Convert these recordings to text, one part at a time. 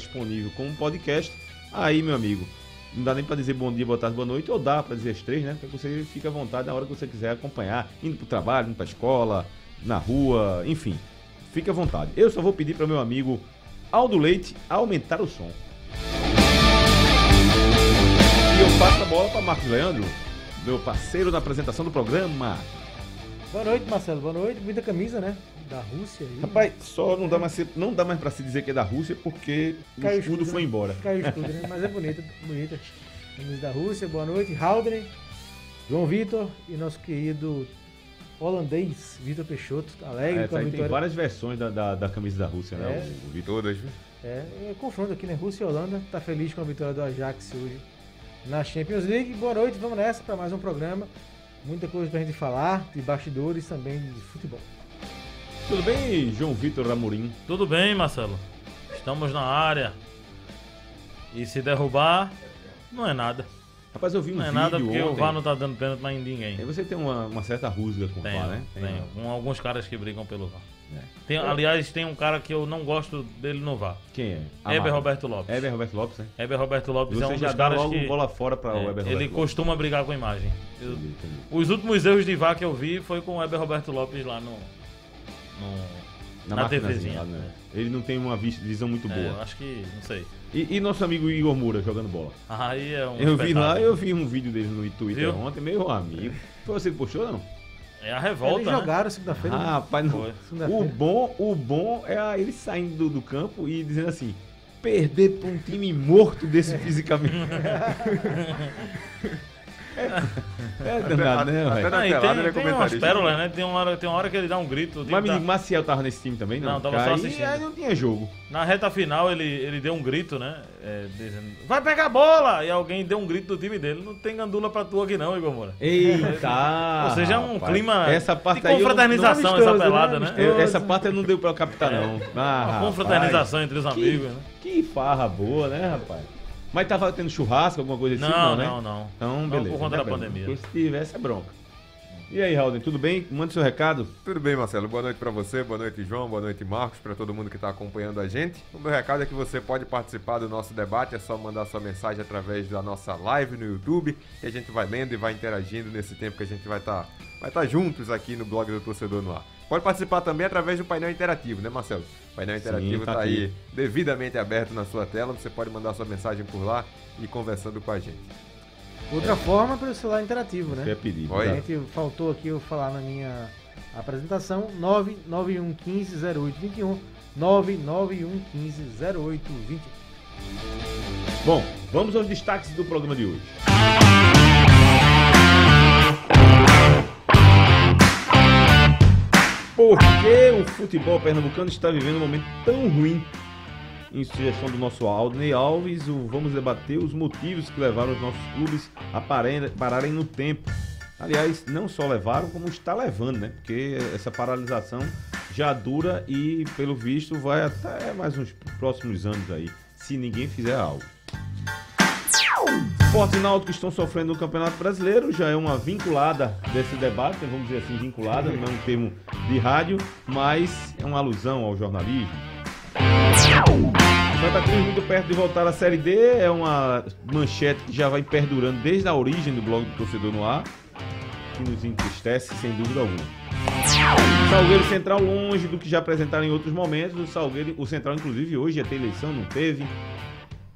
disponível como podcast, aí, meu amigo, não dá nem para dizer bom dia, boa tarde, boa noite, ou dá para dizer as três, né? Porque você fica à vontade na hora que você quiser acompanhar, indo para o trabalho, indo para escola, na rua, enfim. Fique à vontade. Eu só vou pedir para meu amigo Aldo Leite aumentar o som. E eu passo a bola para Marcos Leandro, meu parceiro na apresentação do programa. Boa noite, Marcelo. Boa noite. Muita camisa, né? Da Rússia. Aí. Rapaz, só não dá mais, não dá mais para se dizer que é da Rússia porque Caiu o escudo foi né? embora. Caiu o escudo, né? Mas é bonita, bonita. Camisa da Rússia. Boa noite. Haldren, João Vitor e nosso querido holandês, Vitor Peixoto. Alegre É, com a tem vitória. várias versões da, da, da camisa da Rússia, né? É. O, o Vitor. Todas, viu? É, é confronto aqui, né? Rússia e Holanda. Tá feliz com a vitória do Ajax hoje na Champions League. Boa noite. Vamos nessa para mais um programa. Muita coisa pra gente falar, de bastidores também de futebol. Tudo bem, João Vitor Amorim? Tudo bem, Marcelo? Estamos na área. E se derrubar, não é nada. Rapaz, eu vi um Não é nada porque ontem. o VAR não tá dando pênalti mais em Aí ninguém. você tem uma, uma certa rusga com o VAR, né? tem. Com alguns caras que brigam pelo VAR. É. Tem, aliás, tem um cara que eu não gosto dele no VAR. Quem é? Heber Amaro. Roberto Lopes. Heber Roberto Lopes, né? Heber Roberto Lopes Você é um já dos caras logo que bola fora para é, o Heber Roberto ele Lopes. costuma brigar com a imagem. Eu- Entendi, entendi. os últimos erros de VAR que eu vi foi com o Heber Roberto Lopes lá no, no- Na, na TVzinha. lá, né? Ele não tem uma vis- visão muito É, boa. eu acho que, não sei. E, e nosso amigo Igor Moura jogando bola? Aí é um eu vi lá, espetáculo. eu vi um vídeo dele no Twitter Viu? ontem, meu amigo. Foi você que postou, não? É a Eles revolta, né? jogaram segunda-feira. Ah, rapaz, não. Foi. O bom, o bom é a- ele saindo do, do campo e dizendo assim: perder pra um time morto desse fisicamente. é, é danado, né, velho? Ah, e tem, é tem umas comentarista. pérolas, né? Tem uma, hora, tem uma hora que ele dá um grito. Mas tá- Maciel tava nesse time também, não? Não, tava só assistindo. aí não tinha jogo. Na reta final ele, ele deu um grito, né? É, dizendo, vai pegar a bola! E alguém deu um grito do time dele. Não tem gandula pra tu aqui não, Igor Moura. Eita! Ou seja, é um rapaz. clima essa parte de não- confraternização essa amistoso, pelada, né? né? eu- essa parte eu não deu pra eu captar, É. não. Ah, Uma rapaz. confraternização entre os amigos, né? Que farra boa, né, rapaz? Mas tava tendo churrasco, alguma coisa assim? Não, né? não, não. Então, Não, beleza. por conta né, da pandemia. Porque se tivesse, é bronca. E aí, Raul, tudo bem? Mande seu recado. Tudo bem, Marcelo? Boa noite pra você, boa noite, João, boa noite, Marcos, pra todo mundo que tá acompanhando a gente. O meu recado é que você pode participar do nosso debate, é só mandar sua mensagem através da nossa live no YouTube, e a gente vai lendo e vai interagindo nesse tempo que a gente vai estar vai tá juntos aqui no blog do Torcedor no Ar. Pode participar também através do painel interativo, né, Marcelo? O painel interativo tá tá, aqui. aí devidamente aberto na sua tela, você pode mandar sua mensagem por lá e ir conversando com a gente. Outra forma pelo celular interativo, né? Que é perigo. Oi. A tá? gente faltou aqui eu falar na minha apresentação 991150821 991150821 Bom, vamos aos destaques do programa de hoje. Por que o futebol pernambucano está vivendo um momento tão ruim? Em sugestão do nosso Aldney Alves, o- vamos debater os motivos que levaram os nossos clubes a pararem no tempo. Aliás, não só levaram, como está levando, né? Porque essa paralisação já dura e, pelo visto, vai até mais uns próximos anos aí, se ninguém fizer algo. Esporte e Náutico estão sofrendo no Campeonato Brasileiro, já é uma vinculada desse debate, vamos dizer assim, vinculada, não é um termo de rádio, mas é uma alusão ao jornalismo. Santa Cruz muito perto de voltar à Série D, é uma manchete que já vai perdurando desde a origem do blog do Torcedor no Ar, que nos entristece sem dúvida alguma. Salgueiro Central longe do que já apresentaram em outros momentos, o Salgueiro, o Central inclusive hoje ia ter eleição, não teve.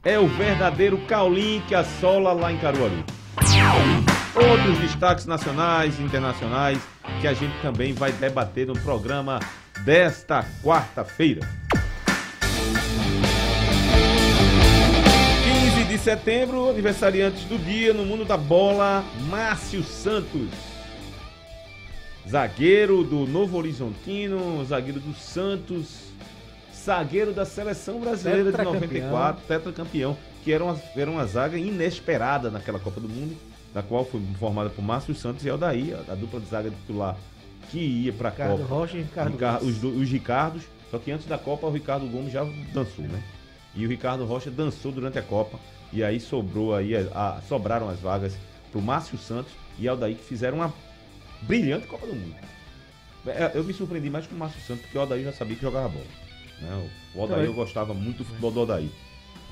É o verdadeiro Caulim que assola lá em Caruaru. Outros destaques nacionais e internacionais que a gente também vai debater no programa desta quarta-feira. De setembro, aniversariantes do dia no mundo da bola, Márcio Santos. Zagueiro do Novo Horizontino, zagueiro do Santos, zagueiro da seleção brasileira de Tetracampeão. 94, tetracampeão, que era uma, era uma zaga inesperada naquela Copa do Mundo, da qual foi formada por Márcio Santos e Aldaí, a, a dupla de zaga titular que ia para a Ricardo Copa. Rocha e Ricardo Rica- Gomes. os, os Ricardos, só que antes da Copa o Ricardo Gomes já dançou, né? E o Ricardo Rocha dançou durante a Copa e aí sobrou aí a- a- sobraram as vagas pro Márcio Santos e Aldaí que fizeram uma brilhante Copa do Mundo. É, Eu me surpreendi mais com o Márcio Santos porque o Aldaí já sabia que jogava bola. né? O Aldaí Também. eu gostava muito do futebol do Aldaí.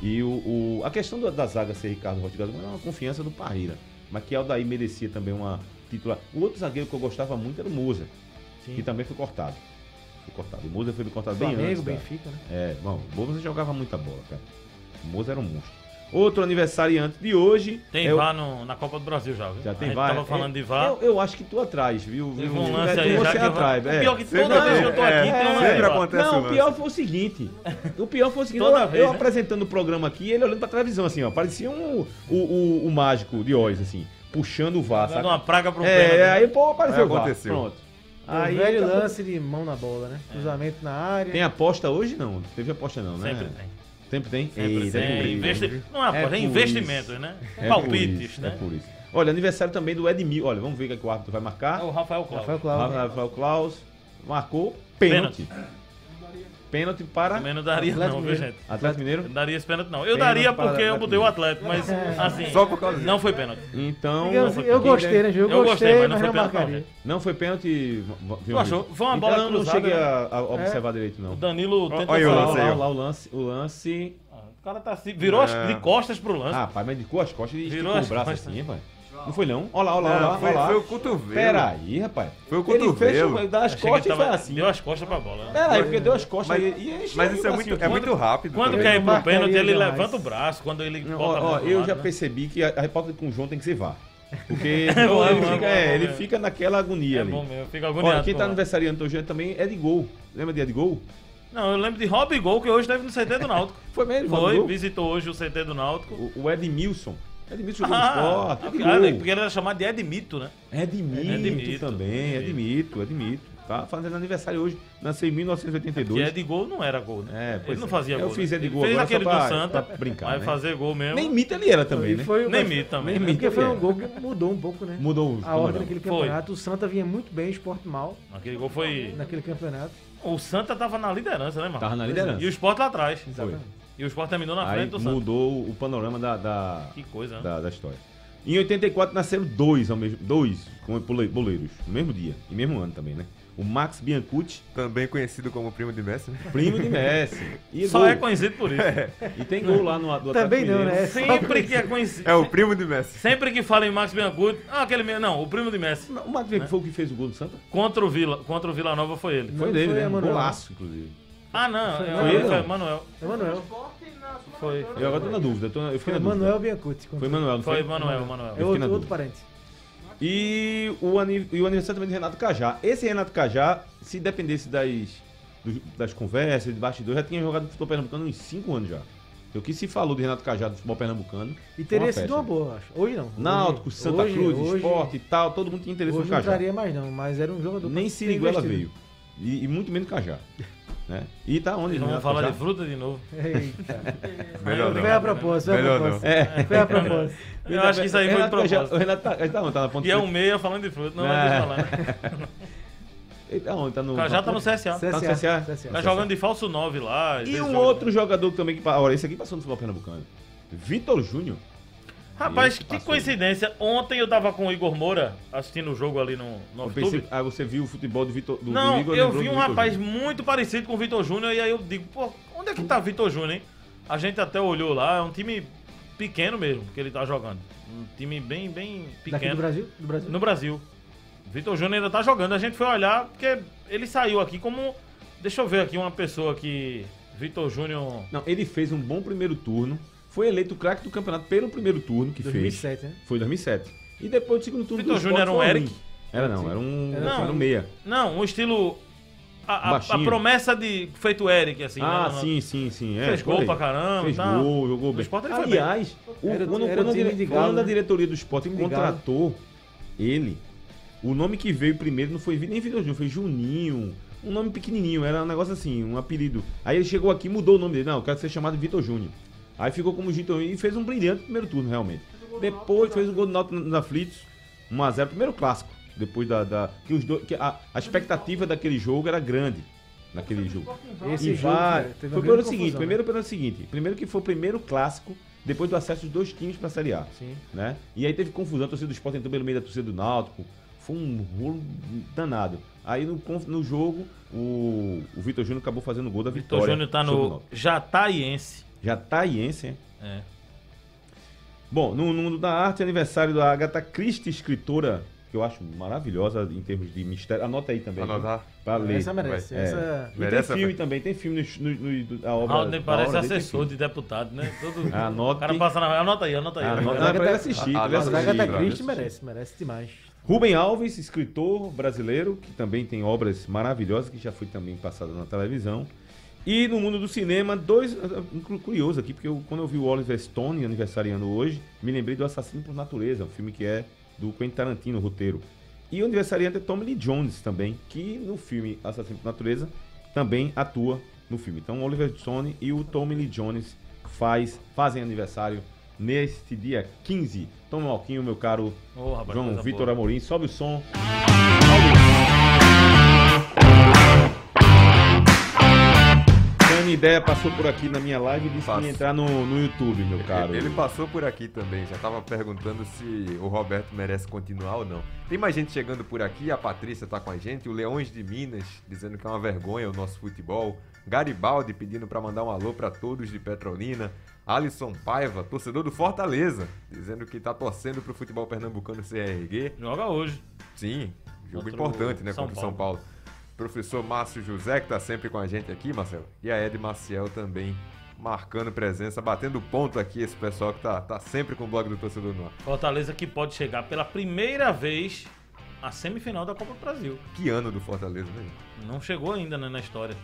E o, o- a questão do- da zaga ser Ricardo Galo é uma confiança do Parreira. Mas que Aldair merecia também uma titular. O outro zagueiro que eu gostava muito era o Moza, que também foi cortado. Foi cortado. O Moza foi cortado bem Flamengo, antes. cara. Benfica, né? É, bom, o Moza jogava muita bola, cara. O Moza era um monstro. Outro aniversariante de hoje. Tem é o- VAR no- na Copa do Brasil já, viu? Já tem VAR. tava falando É, de VAR. Eu, eu acho que tu atrás, viu? Teve um lance É, aí tu já você que atrás. o é. pior que Sempre toda vez que eu tô é, aqui tem um sempre acontece. Não, o o pior foi o seguinte. O pior foi o seguinte, Toda eu, vez, eu né? apresentando o programa aqui, ele olhando pra televisão, assim, ó. Parecia um, o, o, o mágico de Oz, assim, puxando o VAR, sabe? uma praga pro É, pênalti. aí, pô, apareceu Aí o VAR. aconteceu. Pronto. Aí, o velho acabou. lance de mão na bola, né? Cruzamento na área. Tem aposta hoje? Não. Teve aposta não, né? Sempre tem. Sempre tem? Sempre Eita, é tem. Investi... Não é é, por investimentos, né? É Palpites, isso, né? É por isso. Olha, aniversário também do Edmil. Olha, vamos ver o que, é que o árbitro vai marcar. É o Rafael Cláudio. Rafael Cláudio. Rafael Klaus marcou pênalti. Pênalti para Também não daria Atlético não, viu, gente? Atlético Eu Mineiro. não daria esse pênalti, não. Eu Pênalti daria porque eu botei o. Atlético, mas assim, Só por causa disso. não foi pênalti. Então, Eu, eu quem gostei, né, Ju? Eu, Eu gostei, gostei, mas não não foi marcaria. Não foi pênalti. viu, achou? Foi uma Então, bola eu não cruzada, cheguei né? a, a observar direito, não. O Danilo tenta Olha aí o lance o lance. O lance. Ah, O cara tá assim, virou as- É. de costas pro lance. Ah, pai, mas de as costas e esticou o braço assim, pai. Não foi não? Olha lá, olha lá, olha lá. foi, olha lá. foi o cotovelo. Peraí, rapaz. Foi o Ele fez cotovelo. o- das Achei que costas e tava- foi assim. Deu as costas pra bola. né? Peraí, porque deu as costas Mas- e, e encheu Mas isso é muito, é muito rápido. Quando quer ir pro pênalti, ele levanta o braço. Quando ele Não, bota ó, eu lado, já né? percebi que a, a repórter com o João tem que ser VAR. Porque bom, é ele, bom, fica, é bom, é, é ele fica naquela agonia É ali. bom mesmo, fica agoniado. Olha, quem tá aniversariando hoje também é de gol. Lembra de Edgol? Não, eu lembro de Rob Gol, que hoje esteve no CT do Náutico. Foi mesmo, Foi, visitou hoje o CT do Náutico. O, o Edmilson. Edmilson jogou Ah, no esporte. ah, porque ele era chamado de Edmito, né? Edmito, Edmito, também, Edmito. Edmito, Edmito. Tá fazendo aniversário hoje. Nasceu em Que 1982. Edgol não era gol, né? É, pois ele não é. fazia Eu gol. fiz né? Edgol agora aquele só do pra- Santa, pra brincar, vai né? fazer gol mesmo. Nem mito ele era também, E né? foi, Nem mito também. Nem né? Porque foi um é. gol que mudou um pouco, né? Mudou A ordem panorama. naquele Foi. campeonato. O Santa vinha muito bem, o esporte mal Aquele gol foi. naquele campeonato. O Santa tava na liderança, né, mano? Tava na liderança. E o Sport lá atrás. Exatamente. E o Sport terminou na frente do Santa. mudou o panorama da, da, Que coisa, né? da, da história. Em 84 nasceram dois ao mesmo dois boleiros, no mesmo dia, e mesmo ano também, né? O Max Biancucci, Também conhecido como primo de Messi, né? primo de Messi. E, Só gol. é conhecido por isso. e tem gol lá no do Também Atlético não, Mineiro. né? Sempre que é conhecido. É o primo de Messi. Sempre que fala em Max Biancucci, ah, aquele mesmo. Não, o primo de Messi. O Max Biancucci foi o que fez o gol do Santa? Contra o Vila, contra o Vila Nova foi ele. Não, Foi dele, foi né? Um Emanuel. golaço, inclusive. Ah, não, Foi é, ele, foi não? Manuel. Emanuel. Foi. Eu agora tô na dúvida, eu, tô na- eu fiquei Foi na dúvida. Manuel Biancucci. Foi Manuel, não foi? Foi Manuel, Manuel. É na outro, outro parente. E o, ani- e o aniversário também de Renato Cajá. Esse Renato Cajá, se dependesse das, das conversas, de bastidores, já tinha jogado no futebol pernambucano uns 5 anos já. Então, o que se falou de Renato Cajá do futebol pernambucano. E teria uma sido uma boa, eu acho. Hoje não. Hoje- Náutico, Santa hoje- Cruz, hoje- esporte e tal, todo mundo tinha interesse Hoje no não Cajá. traria mais não, mas era um jogador... Nem Siriguela veio. E, e muito menos Cajá. Né? E tá onde? Vão Renato falar Cajá? de fruta de novo. Eita. Melhor Foi a não. propósito, foi a Melhor propósito. É. Foi a propósito. Eu acho que isso aí foi de Renato propósito. O Renato tá, tá, onde? tá na ponta E é um meia falando de fruta. Não, É. vai falar. né? Ele tá onde? Tá no. Cajá tá no CSA. CSA. Tá no CSA? CSA. Tá jogando de falso 9 lá. E um joga- outro jogador também que. Olha, esse aqui passou no futebol pernambucano. Vitor Júnior. Rapaz, que passou. coincidência. Ontem eu tava com o Igor Moura assistindo o jogo ali no, no YouTube. pensei, ah, você viu o futebol do Vitor do, Não, do Igor, eu vi um rapaz Júnior. muito parecido com o Vitor Júnior e aí eu digo, pô, onde é que tá Vitor Júnior, hein? A gente até olhou lá, é um time pequeno mesmo que ele tá jogando. Um time bem, bem Daqui do pequeno. Brasil? Do Brasil. No Brasil. Vitor Júnior ainda tá jogando. A gente foi olhar porque ele saiu aqui como. Deixa eu ver aqui uma pessoa que. Vitor Júnior. Não, ele fez um bom primeiro turno. Foi eleito o craque do campeonato pelo primeiro turno que fez. 2007, né? Foi em 2007. E depois do segundo turno Vitor Júnior era um Eric? ruim. Era não, era um, Era era um meia. Não, um estilo. A, a- a promessa de. Feito Eric, assim. ah, né? sim, sim, sim. É, Fez gol aí. pra caramba. Fez tá. gol, jogou bem. Foi Aliás, o, Era- quando, era o quando dire- quando a né? diretoria do esporte contratou ele, o nome que veio primeiro não foi nem Vitor Júnior, foi Juninho. Um nome pequenininho, era um negócio assim, um apelido. Aí ele chegou aqui e mudou o nome dele. Não, eu quero ser chamado de Vitor Júnior. Aí ficou como Vitor Júnior e fez um brilhante primeiro turno, realmente. Depois fez o gol do Náutico na Aflitos, 1x0, primeiro clássico. Depois da. da- que os dois, que a, a expectativa daquele jogo era grande. Naquele jogo. Esse E jogo vai- foi pelo seguinte, confusão, primeiro pelo seguinte, primeiro que foi o primeiro clássico depois do acesso dos dois times pra Série A, né? Sim. né? E aí teve confusão, a torcida do Sport entrou pelo meio da torcida do Náutico, foi um rolo danado. Aí no, no jogo, o, o Vitor Júnior acabou fazendo o gol da Vitor vitória. Júnior tá no. Jataiense. Jataiense, hein? É. Bom, no mundo da arte, aniversário da Agatha Christie, escritora, que eu acho maravilhosa em termos de mistério. Anota aí também. Anotar. Pra ler. Essa merece. É. Essa... E Merece, tem filme também, tem filme no, no, no- da obra. Da parece assessor de deputado, né? Todo... Anote. O cara passa na. Anota aí, anota aí. Anota pra ele assistir. Ah, ele nossa, Mas a assistir. Agatha Christie merece, merece demais. Rubem Alves, escritor brasileiro, que também tem obras maravilhosas, que já foi também passada na televisão. E no mundo do cinema, dois. Curioso aqui, porque eu- quando eu vi o Oliver Stone aniversariando hoje, me lembrei do Assassino por Natureza, um filme que é do Quentin Tarantino, o roteiro. E o aniversariante é Tommy Lee Jones também, que no filme Assassino por Natureza também atua no filme. Então o Oliver Stone e o Tommy Lee Jones faz, fazem aniversário neste dia 15. Toma um alquinho, meu caro Ô, rapaz, João Vitor boa. Amorim, sobe o som. Tani Ideia passou por aqui na minha live e disse que Passa. ia entrar no, no YouTube, meu caro. Ele passou por aqui também, já tava perguntando se o Roberto merece continuar ou não. Tem mais gente chegando por aqui, a Patrícia tá com a gente, o Leões de Minas dizendo que é uma vergonha o nosso futebol, Garibaldi pedindo pra mandar um alô pra todos de Petrolina, Alisson Paiva, torcedor do Fortaleza, dizendo que tá torcendo pro futebol pernambucano se reerguer. Joga hoje. Sim, jogo importante, né, São contra o São Paulo. Professor Márcio José, que tá sempre com a gente aqui, Marcelo. E a Ed Maciel também marcando presença, batendo ponto aqui, esse pessoal que tá, tá sempre com o blog do torcedor no ar. Fortaleza que pode chegar pela primeira vez à semifinal da Copa do Brasil. Que ano do Fortaleza, né? Não chegou ainda né, na história.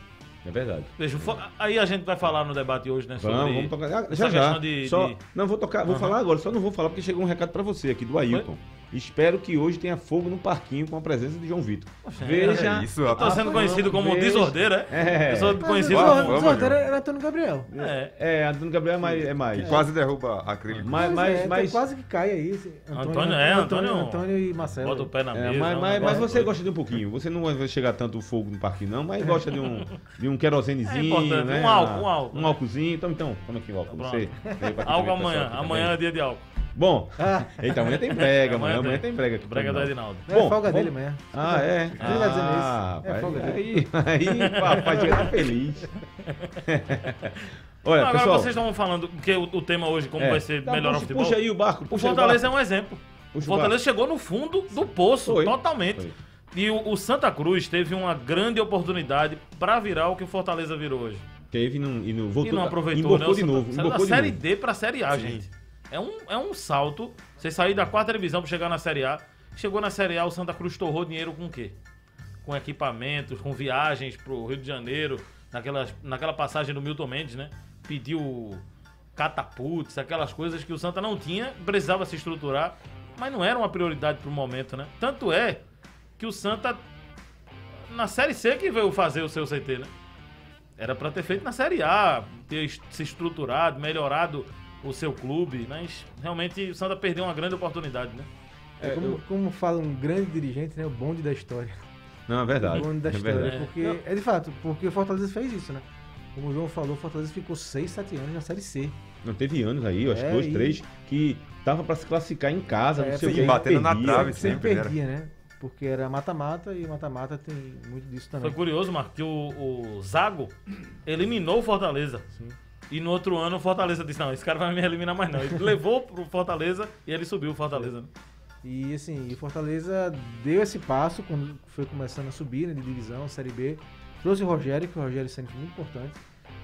É verdade. Veja, For- aí a gente vai falar no debate hoje, né? Sobre Vamos, vamos tocar. Ah, essa já já. questão de- só, de- Não, vou tocar, vou Aham. falar agora, só não vou falar porque chegou um recado pra você aqui do Ailton. Espero que hoje tenha fogo no parquinho com a presença de João Vitor. Poxa, Veja. é isso, Eu tô sendo conhecido como veja. desordeiro, é? É. Eu sou conhecido como. João. era Antônio Gabriel. É. É, Antônio Gabriel é mais. É mais. Quase derruba acrílico. Mas, mas, é, mas, quase que cai aí. esse Antônio, é, Antônio- Antônio e Marcelo. Bota o pé na É, mesa. mas, mas, mas você gosta de um pouquinho. Você não vai chegar tanto fogo no parquinho, não, mas gosta de um, de um querosenezinho, É importante, né? um álcool, um álcool. Um álcoolzinho. Então, então, toma aqui o álcool. Pronto. Você, também, amanhã. Amanhã é dia de álcool. Bom, Ah, eita, amanhã tem brega, amanhã, Amanhã amanhã tem. brega. aqui Brega do. Edinaldo. é Bom, folga vamos- dele amanhã. Ah, é? Ele tá dizendo isso. Ah, É folga aí, aí, papai, chega tá feliz. Olha, Não, agora pessoal. vocês estavam falando, porque o, o tema hoje, como é, vai ser tá, melhorar o puxa, futebol. Puxa aí o barco. O Fortaleza é barco. um exemplo. Puxa o Fortaleza chegou no fundo do poço, Foi. totalmente. Foi. E o, o Santa Cruz teve uma grande oportunidade pra virar o que o Fortaleza virou hoje. Teve e não, e não voltou. e não aproveitou, embocou né? O de novo. Embocou da de Série novo. D pra Série A, Sim. gente. É um, é um salto. Você sair da quarta divisão pra chegar na Série A. Chegou na Série A, o Santa Cruz torrou dinheiro com o quê? Com equipamentos, com viagens pro Rio de Janeiro, naquela, naquela passagem do Milton Mendes, né? Pediu catapults, aquelas coisas que o Santa não tinha, precisava se estruturar, mas não era uma prioridade pro momento, né? Tanto é que o Santa, na Série C que veio fazer o seu CT, né? Era pra ter feito na Série A, ter se estruturado, melhorado o seu clube, mas realmente o Santa perdeu uma grande oportunidade, né? É, como, como fala um grande dirigente, né? O bonde da história. Não, é verdade. O bonde da é história. verdade. Porque, é de fato, porque o Fortaleza fez isso, né? Como o João falou, o Fortaleza ficou 6, 7 anos na Série C. Não teve anos aí, eu acho que É, dois, e- três, que tava pra se classificar em casa, É, não sei o sim, que. batendo na perdia. trave. Sempre sempre, né? perdia, né? Porque era mata-mata e mata-mata tem muito disso também. Foi curioso, Marco, que o, o Zago eliminou o Fortaleza. E no outro ano o Fortaleza disse, não, esse cara vai me eliminar mais não. Ele levou pro Fortaleza e ele subiu o Fortaleza. né? E assim, o Fortaleza deu esse passo quando foi começando a subir né, de divisão, Série B. Trouxe o Rogério, que o Rogério sempre muito importante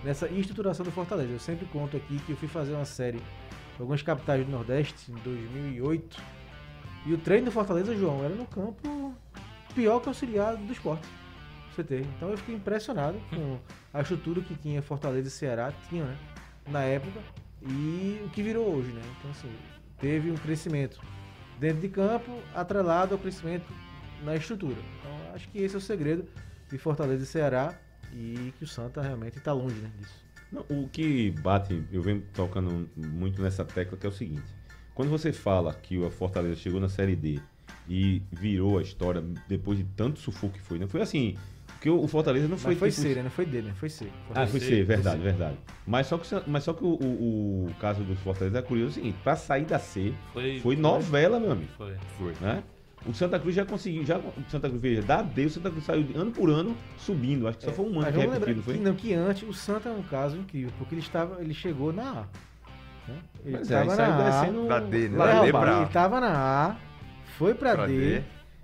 nessa estruturação do Fortaleza. Eu sempre conto aqui que eu fui fazer uma série em algumas capitais do Nordeste em 2008. E o treino do Fortaleza, João, era no campo pior que auxiliar do esporte. ter. Então eu fiquei impressionado com a estrutura que tinha Fortaleza e Ceará, tinha, né? Na época. E o que virou hoje, né? Então assim, teve um crescimento dentro de campo, atrelado ao crescimento na estrutura. Então, acho que esse é o segredo de Fortaleza e Ceará e que o Santa realmente está longe né, disso. Não, o que bate, eu venho tocando muito nessa tecla, que é o seguinte. Quando você fala que o Fortaleza chegou na Série D e virou a história depois de tanto sufoco que foi, não foi assim. Porque o Fortaleza não foi. Mas foi tipo, C, né? Não foi D, né? Foi C. Ah, foi C, ser, foi verdade, C. verdade. Mas só que, mas só que o, o, o caso do Fortaleza é curioso o seguinte, pra sair da C, Foi, foi novela, meu amigo. Foi. Foi. Né? O Santa Cruz já conseguiu, já o Santa Cruz veja, da D, o Santa Cruz saiu ano por ano subindo. Acho que só foi um ano que repetiu, não foi? que, não, que antes o Santa é um caso incrível, porque ele estava, ele chegou na A. né? Ele Pois é, estava saiu na A, descendo Da D, né? lá Da D pra ele estava na A, foi pra, pra D,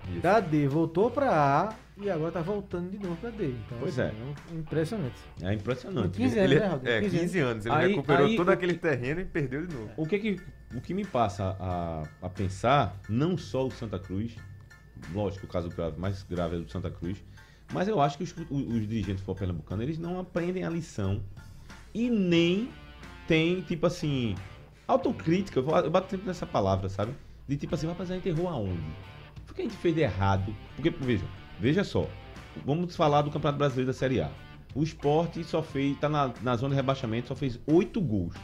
D. Da D voltou pra A e agora tá voltando de novo pra D. Então, Pois assim, é. um- impressionante. É impressionante. 15 anos, Ele, né, Raul? é, 15 anos. 15 anos. Ele Aí- recuperou aí todo o aquele que- terreno e perdeu de novo. O que, que, o que me passa a, a pensar, não só o Santa Cruz, lógico, o caso grave, mais grave é do Santa Cruz, mas eu acho que os, os, dirigentes do pernambucano, eles não aprendem a lição e nem tem, tipo assim, autocrítica, eu bato sempre nessa palavra, sabe? De tipo assim, rapaz, a gente errou aonde? O que a gente fez de errado? Porque, veja, veja só, vamos falar do Campeonato Brasileiro da Série A. O esporte só fez, tá na, na zona de rebaixamento, só fez oito gols.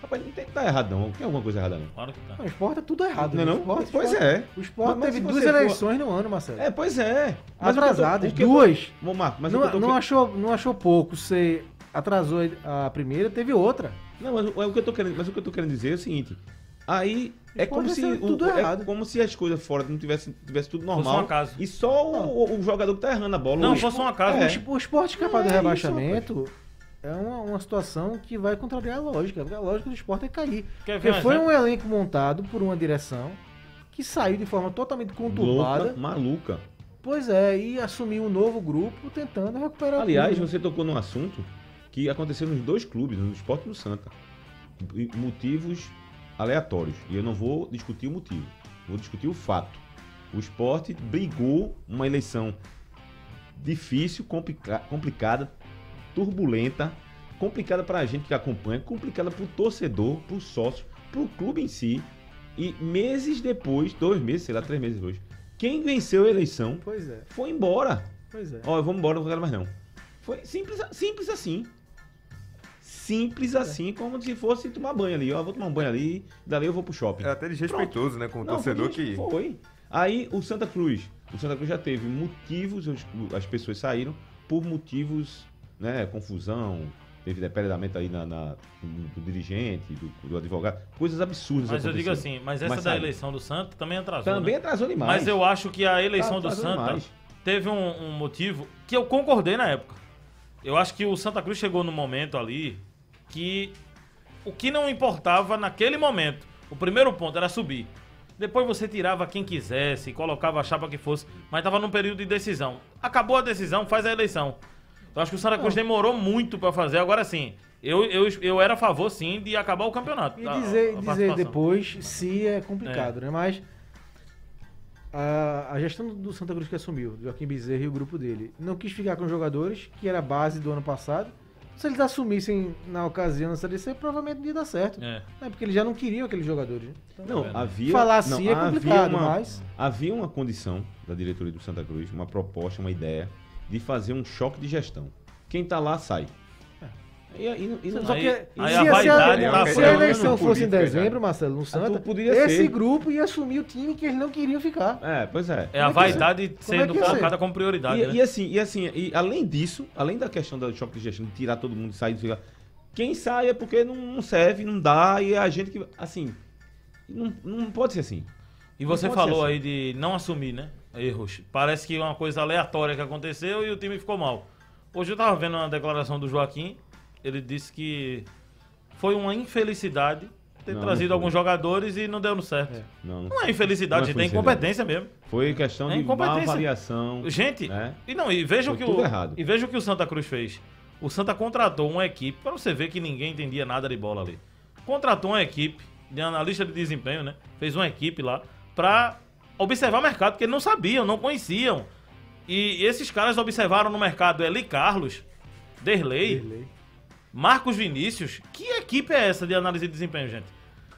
Rapaz, não tem que estar errado não, tem alguma coisa errada não. Claro que tá. Não, o esporte é tudo errado. Não é né? não? O esporte, Pois esporte- é. O esporte Mas- mas teve duas você for- eleições no ano, Marcelo. É, pois é. Mas Atrasadas, tô- duas. Ô, Marco, mas não, tô não achou, não achou pouco. Você atrasou a primeira, teve outra. Não, mas, o- é o que eu tô querendo, mas o que eu tô querendo dizer é o seguinte. Aí é como se o- é como se as coisas fora não tivesse, tivesse tudo Fosse um normal. acaso. E só o, o jogador que tá errando a bola. Não, fosse um acaso. É. O espo- O esporte escapar Não do é rebaixamento é uma, uma situação que vai contrariar a lógica. Porque a lógica do esporte é cair. Quer ver Porque foi um elenco montado por uma direção que saiu de forma totalmente conturbada. Louca, maluca. Pois é, e assumiu um novo grupo tentando recuperar o Aliás, você tocou num assunto que aconteceu nos dois clubes, no Esporte e no Santa. Motivos aleatórios. E eu não vou discutir o motivo. Vou discutir o fato. O esporte brigou uma eleição difícil, complica- complicada, turbulenta, complicada para a gente que acompanha, complicada para o torcedor, para o sócio, para o clube em si. E meses depois, dois meses, sei lá, três meses depois, quem venceu a eleição é, foi embora. pois é. Ó, vamos embora, não quero mais não. Foi simples, simples assim. Simples assim, como se fosse tomar banho ali. Ó, vou tomar um banho ali, dali eu vou pro shopping. É até desrespeitoso, né, com o Não, torcedor foi, que... Foi. Aí o Santa Cruz. O Santa Cruz já teve motivos, os- as pessoas saíram por motivos, né? Confusão, teve depredamento aí na, na- do, do dirigente, do, do advogado, coisas absurdas. Mas eu digo assim, mas essa Mas da sabe, eleição do Santa também atrasou. Também né? atrasou demais. Mas eu acho que a eleição do Atrasou Santa demais. teve um, um motivo que eu concordei na época. Eu acho que o Santa Cruz chegou no momento ali que o que não importava naquele momento, o primeiro ponto era subir. Depois você tirava quem quisesse, colocava a chapa que fosse, mas estava num período de decisão. Acabou a decisão, faz a eleição. Eu acho que o Santa Cruz demorou muito para fazer. Agora sim, eu, eu, eu era a favor sim de acabar o campeonato. E a- dizer, a dizer participação. depois se é complicado, né? Mas a, a gestão do Santa Cruz que assumiu, Joaquim Bezerra e o grupo dele, não quis ficar com os jogadores, que era a base do ano passado. Se eles assumissem na ocasião da Série C, provavelmente não ia dar certo. É. É porque eles já não queriam aqueles jogadores. né? Então, Não, verdade. havia. Falar não, assim é havia complicado, uma- mas- Havia uma condição da diretoria do Santa Cruz, uma proposta, uma ideia, de fazer um choque de gestão. Quem tá lá sai. E, e- e não- Só que aí se, a se a- vaidade tá se a eleição fosse em política dezembro. Marcelo, no Santa, esse ser. grupo ia assumir o time que eles não queriam ficar. É, pois é. É a é vaidade é sendo ser? colocada como prioridade. E, né? e assim, e assim, e além disso, além da questão do choque de gestão, de tirar todo mundo e sair, ficar, quem sai é porque não, serve, não dá, e é a gente que. Assim. Não, não pode ser assim. E você falou ser aí de não assumir, né? Erros. Parece que é uma coisa aleatória que aconteceu e o time ficou mal. Hoje eu tava vendo uma declaração do Joaquim. Ele disse que foi uma infelicidade ter Não, trazido não alguns jogadores e não deu no certo. É. Não, não Não é infelicidade, Não é incompetência mesmo. Foi questão É de má avaliação. Gente, né? e não, e veja o Foi que tudo o errado. e veja o que o Santa Cruz fez. O Santa contratou uma equipe, para você ver que ninguém entendia nada de bola ali. Contratou uma equipe de analista de desempenho, né? Fez uma equipe lá para observar o mercado, porque eles não sabiam, não conheciam. E esses caras observaram no mercado Eli Carlos, Derlei, Derlei. Marcos Vinícius. Que equipe é essa de análise de desempenho, gente?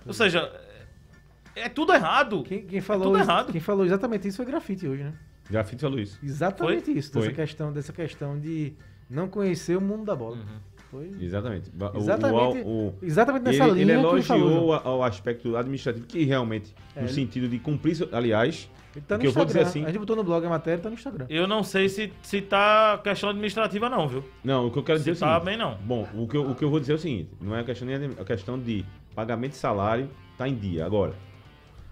Ou seja, é é tudo errado. Quem, quem falou, tudo errado. quem falou exatamente isso foi Grafite hoje, né? Grafite falou isso. Exatamente isso, dessa Foi. questão, dessa questão de não conhecer o mundo da bola. Uhum. Foi Exatamente. O- o- exatamente, o- exatamente ele, nessa ele linha que ele falou. elogiou João. a- ao aspecto administrativo, que realmente, É, no ele- sentido de cumprir, aliás, Ele tá no que eu vou Instagram. dizer assim- A gente botou no blog a matéria, tá no Instagram. Eu não sei se, se tá questão administrativa, não, viu? Não, o que eu quero Se dizer é o tá seguinte. bem, não. Bom, o que, eu, o que eu vou dizer é o seguinte: não é a questão nem a questão de pagamento de salário tá em dia. Agora,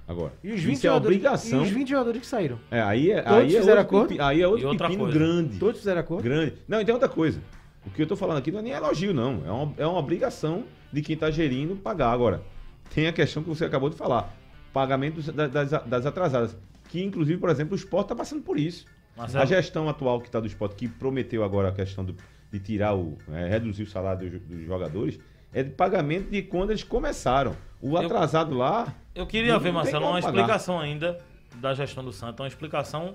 Agora, E os 20 isso é obrigação. E os 20 jogadores que saíram. É, aí é, Todos aí é fizeram outro, acordo? aí é outro outra pepino coisa. grande. Todos fizeram acordo? Grande. Não, e tem outra coisa. O que eu tô falando aqui não é nem elogio, não. É uma, é uma obrigação de quem tá gerindo pagar. Agora, tem a questão que você acabou de falar. Pagamento das, das atrasadas. Que, inclusive, por exemplo, o esporte tá passando por isso. Marcelo, A gestão atual que está do esporte, que prometeu agora a questão do- de tirar o. é, reduzir o salário dos, dos jogadores, é de pagamento de quando eles começaram. O Eu- atrasado lá. Eu queria Não ver, Marcelo, uma pagar. explicação ainda da gestão do Santa, uma explicação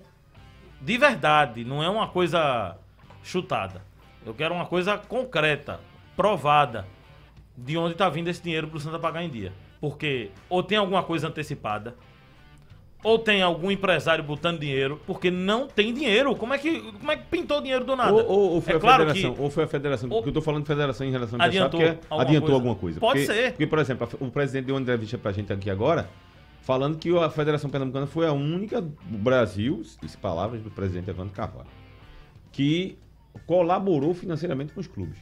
de verdade, não é uma coisa chutada. Eu quero uma coisa concreta, provada, de onde está vindo esse dinheiro para o Santa pagar em dia. Porque ou tem alguma coisa antecipada, ou tem algum empresário botando dinheiro, porque não tem dinheiro. Como é que, como é que pintou dinheiro do nada? Ou, ou- ou foi é a claro federação, que ou foi a federação, porque eu tô falando de federação em relação a Adiantou porque alguma adiantou coisa. alguma coisa. Pode Porque- ser. Porque, por exemplo, a o presidente deu uma entrevista pra gente aqui agora, falando que a Federação Pernambucana foi a única do Brasil, isso palavras do presidente Evandro Carvalho, que colaborou financeiramente com os clubes.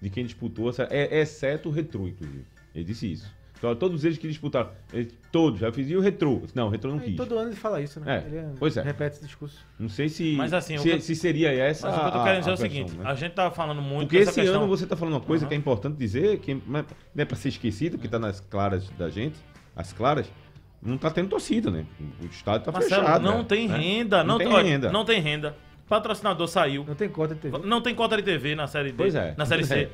De quem disputou, essa- é- exceto o Retrô, inclusive. Ele disse isso. Então, todos eles que disputaram, eles- todos, já fiz, e o Retrô? Não, o Retrô não Aí quis. todo ano ele fala isso, né? É, Ele pois é. repete esse discurso. Não sei se, Mas assim, se, eu- se seria essa Mas o que eu tô a- querendo dizer a é o seguinte, né? a gente tá falando muito Porque esse questão... ano você está falando uma coisa Aham. que é importante dizer, que não é, é para ser esquecido, que está nas claras da gente, as claras, não está tendo torcida, né? O estádio está Marcelo, fechado. não né? tem Né? renda. Não Não, tem olha, renda. Não tem renda. Patrocinador saiu. Não tem cota de TV. Não tem cota de TV na série D. Pois é. Na série C.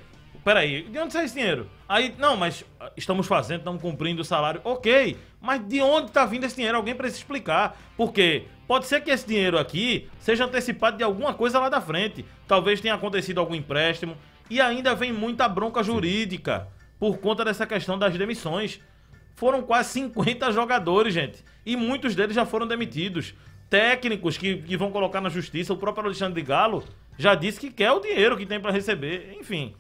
Peraí, de onde sai esse dinheiro? Aí, não, mas ah, estamos fazendo, estamos cumprindo o salário. Ok, mas de onde está vindo esse dinheiro? Alguém precisa explicar. Porque pode ser que esse dinheiro aqui seja antecipado de alguma coisa lá da frente. Talvez tenha acontecido algum empréstimo. E ainda vem muita bronca jurídica por conta dessa questão das demissões. Foram quase 50 jogadores, gente. E muitos deles já foram demitidos. Técnicos que, que vão colocar na justiça. O próprio Alexandre de Galo já disse que quer o dinheiro que tem para receber. Enfim.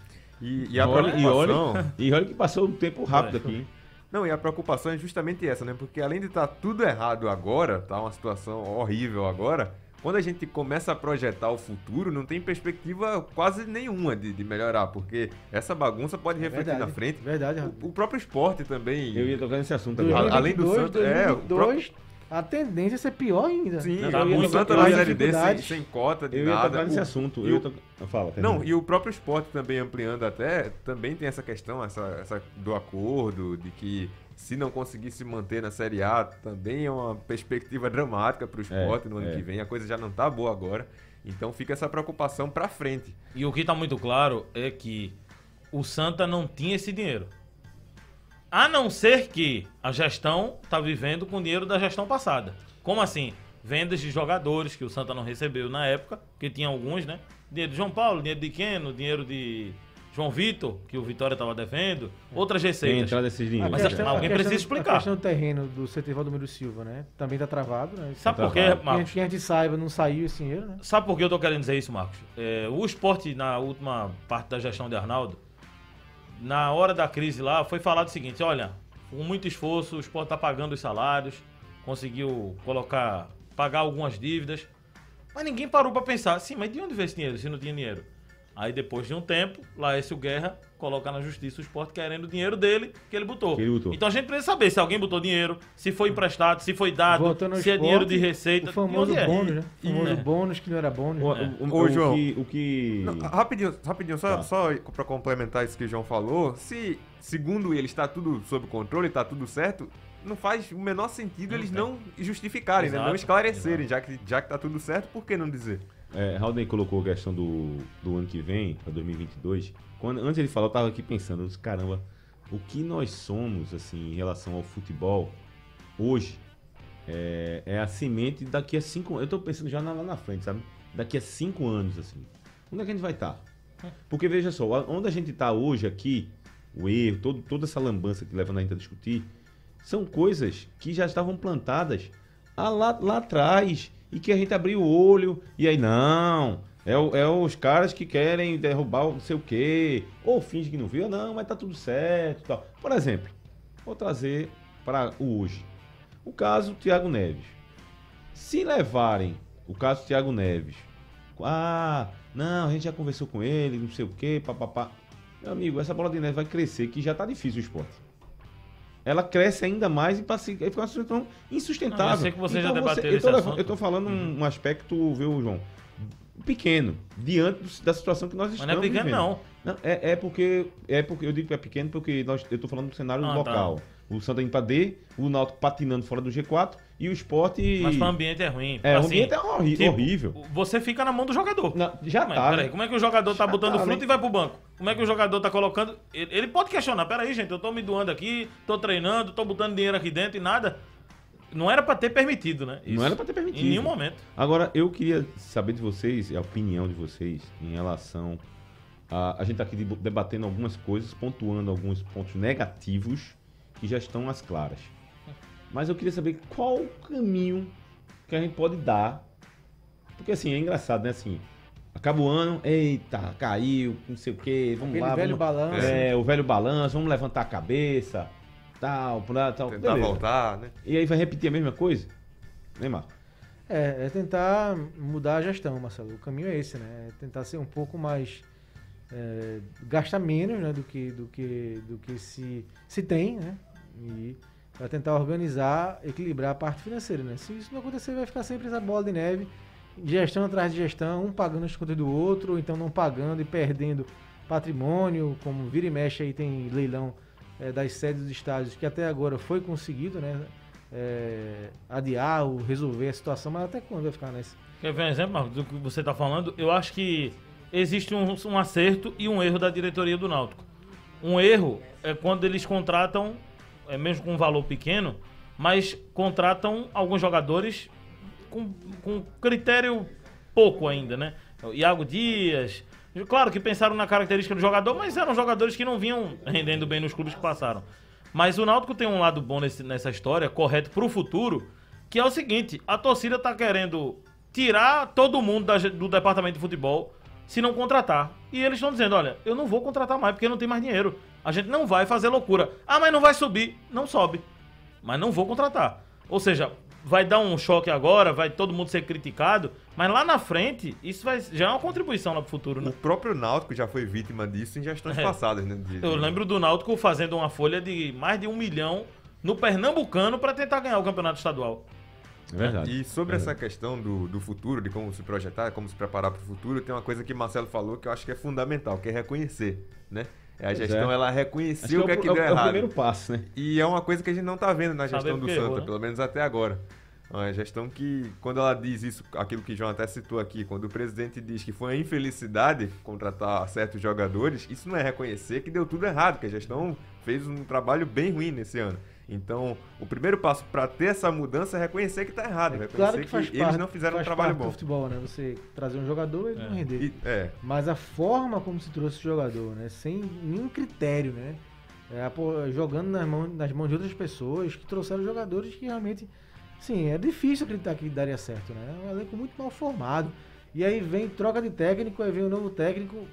E, e a olha, e, preocupação... olha, e olha que passou um tempo rápido É. aqui. Não, e a preocupação é justamente essa, né? Porque além de estar tudo errado agora, tá uma situação horrível agora, quando a gente começa a projetar o futuro, não tem perspectiva quase nenhuma de, de melhorar, porque essa bagunça pode refletir Verdade. na frente. Verdade. O, o próprio esporte também. Eu ia tocar nesse assunto agora. além do 2022, Santos, é, o 2022, a tendência é ser pior ainda. Sim, Não, tá o muito Santa na Série D sem, sem cota de Eu ia nada. tocar nesse O- assunto. Eu ia tocar- Fala, Não, e o próprio esporte também ampliando até, também tem essa questão essa, essa do acordo, de que se não conseguir se manter na Série A, também é uma perspectiva dramática para o esporte no ano é. que vem. A coisa já não tá boa agora. Então fica essa preocupação para frente. E o que tá muito claro é que o Santa não tinha esse dinheiro. A não ser que a gestão tá vivendo com o dinheiro da gestão passada. Como assim? Vendas de jogadores que o Santa não recebeu na época, que tinha alguns, né? Dinheiro de João Paulo, dinheiro de Queno, dinheiro de João Vitor, que o Vitória tava devendo, outras Tem receitas. entrada desses dinheiros. Mas a- alguém precisa explicar. A questão do terreno do CT Valdomiro Silva, né? Também tá travado, né? Sabe por quê, Marcos? que a gente saiba, não saiu esse dinheiro, né? Sabe por que eu tô querendo dizer isso, Marcos? É, o esporte, na última parte da gestão de Arnaldo, na hora da crise lá, foi falado o seguinte: olha, com muito esforço, o esporte tá pagando os salários, conseguiu colocar, pagar algumas dívidas, mas ninguém parou pra pensar, sim, mas de onde veio esse dinheiro se não tinha dinheiro? Aí depois de um tempo, lá esse o Guerra coloca na justiça o esporte querendo o dinheiro dele que ele botou. Que ele botou. Então a gente precisa saber se alguém botou dinheiro, se foi emprestado, se foi dado, se é esporte, dinheiro de receita. O famoso é? bônus, né? O famoso É. bônus que não era bônus. O, né? o- o- Ô, o João. que, o que... Não, rapidinho, rapidinho, só, Tá. só para complementar isso que o João falou, se segundo ele está tudo sob controle, está tudo certo, não faz o menor sentido Não eles tem. não justificarem, né? Não esclarecerem, já que já que tá tudo certo, por que não dizer? É, Haldane colocou a questão do, do ano que vem, para 2022. Quando, antes ele falou, eu tava aqui pensando, disse, caramba, o que nós somos, assim, em relação ao futebol, hoje, é, é a semente daqui a cinco anos. Eu tô pensando já na- lá na frente, sabe? Daqui a cinco anos, assim. Onde é que a gente vai estar? Porque veja só, onde a gente tá hoje aqui, o erro, todo, toda essa lambança que leva a gente a discutir, são coisas que já estavam plantadas lá, lá atrás e que a gente abriu o olho e aí não, é, é os caras que querem derrubar não sei o quê, ou finge que não viu, não, mas tá tudo certo tal. Por exemplo, vou trazer para o hoje. O caso Thiago Neves. Se levarem o caso Thiago Neves, ah, não, a gente já conversou com ele, não sei o quê, papapá. Meu amigo, essa bola de neve vai crescer, que já tá difícil o esporte. Ela cresce ainda mais e passa, fica uma situação Não, insustentável. eu sei que você já debateu assunto. eu tô falando um, um aspecto, viu, João? Pequeno, diante da situação que nós Mas estamos não é pequeno, vivendo. não. Não, é, é porque é porque eu digo que é pequeno porque nós, eu tô falando do cenário Ah, tá. O Santa indo pra D, o Náutico patinando fora do G4 e o esporte. Mas o ambiente é ruim. É, o Assim, ambiente é horri- tipo, horrível. Você fica na mão do jogador. Não, já Mas, tá. peraí, né? como é que o jogador tá botando tá, fruta né? e vai pro banco? Como é que o jogador tá colocando. Ele, ele pode questionar, peraí, gente, eu tô me doando aqui, tô treinando, tô botando dinheiro aqui dentro e nada. Não era pra ter permitido, né? Não era pra ter permitido. Em nenhum momento. Agora, eu queria saber de vocês, a opinião de vocês em relação a. A gente tá aqui deb- debatendo algumas coisas, pontuando alguns pontos negativos que já estão às claras. Mas eu queria saber qual o caminho que a gente pode dar. Porque assim, é engraçado, né? Assim, acaba o ano, eita, caiu, não sei o quê, vamos Aquele lá. velho vamos, balanço. É, o velho balanço, vamos levantar a cabeça, tal, pra- tal. Tentar beleza. voltar, né? E aí vai repetir a mesma coisa? Né, Marco? É, é tentar mudar a gestão, Marcelo. O caminho é esse, né? É tentar ser um pouco mais. É, gastar menos né, do que, do que, do que se, se tem, né? E para tentar organizar, equilibrar a parte financeira, né? Se isso não acontecer, vai ficar sempre essa bola de neve, gestão atrás de gestão, um pagando as contas do outro, ou então não pagando e perdendo patrimônio, como vira e mexe aí tem leilão é, das sedes dos estádios, que até agora foi conseguido, né? é, adiar ou resolver a situação, mas até quando vai ficar nesse? Quer ver um exemplo, Marcos, do que você tá falando? Eu acho que existe um, um acerto e um erro da diretoria do Náutico. Um erro é quando eles contratam, é mesmo com um valor pequeno, mas contratam alguns jogadores com, com critério pouco ainda, né? O Iago Dias. Claro que pensaram na característica do jogador, mas eram jogadores que não vinham rendendo bem nos clubes que passaram. Mas o Náutico tem um lado bom nesse- nessa história, correto pro futuro, que é o seguinte: a torcida tá querendo tirar todo mundo da do departamento de futebol se não contratar. E eles estão dizendo: olha, eu não vou contratar mais porque não tem mais dinheiro. A gente não vai fazer loucura. Ah, mas não vai subir. Não sobe. Mas não vou contratar. Ou seja, vai dar um choque agora, vai todo mundo ser criticado, mas lá na frente, isso vai, já é uma contribuição lá pro futuro, O né? próprio Náutico já foi vítima disso em gestões É. passadas, né? De- Eu de- lembro do Náutico fazendo uma folha de mais de um milhão no Pernambucano para tentar ganhar o campeonato estadual. É verdade. E sobre essa questão do, do futuro, de como se projetar, como se preparar para o futuro, tem uma coisa que Marcelo falou que eu acho que é fundamental, que é reconhecer, né? É a Pois gestão, é. ela Acho reconhecer o que é o, que é o- deu é o errado. primeiro passo, né? E é uma coisa que a gente não tá vendo na Saber gestão do Santa, errou, né? pelo menos até agora. É Uma gestão que, quando ela diz isso, aquilo que o João até citou aqui, quando o presidente diz que foi uma infelicidade contratar certos jogadores, isso não é reconhecer que deu tudo errado, que a gestão fez um trabalho bem ruim nesse ano. Então, o primeiro passo para ter essa mudança é reconhecer que tá errado, reconhecer Claro que faz eles parte, não fizeram um trabalho parte bom. do futebol, né? Você trazer um jogador e ele não render. E- é, Mas a forma como se trouxe o jogador, né? Sem nenhum critério, né? É, pô, jogando nas mãos, nas mãos de outras pessoas que trouxeram jogadores que realmente. Sim, é difícil acreditar que daria certo, né? É um elenco muito mal formado. E aí vem troca de técnico, aí vem um novo técnico,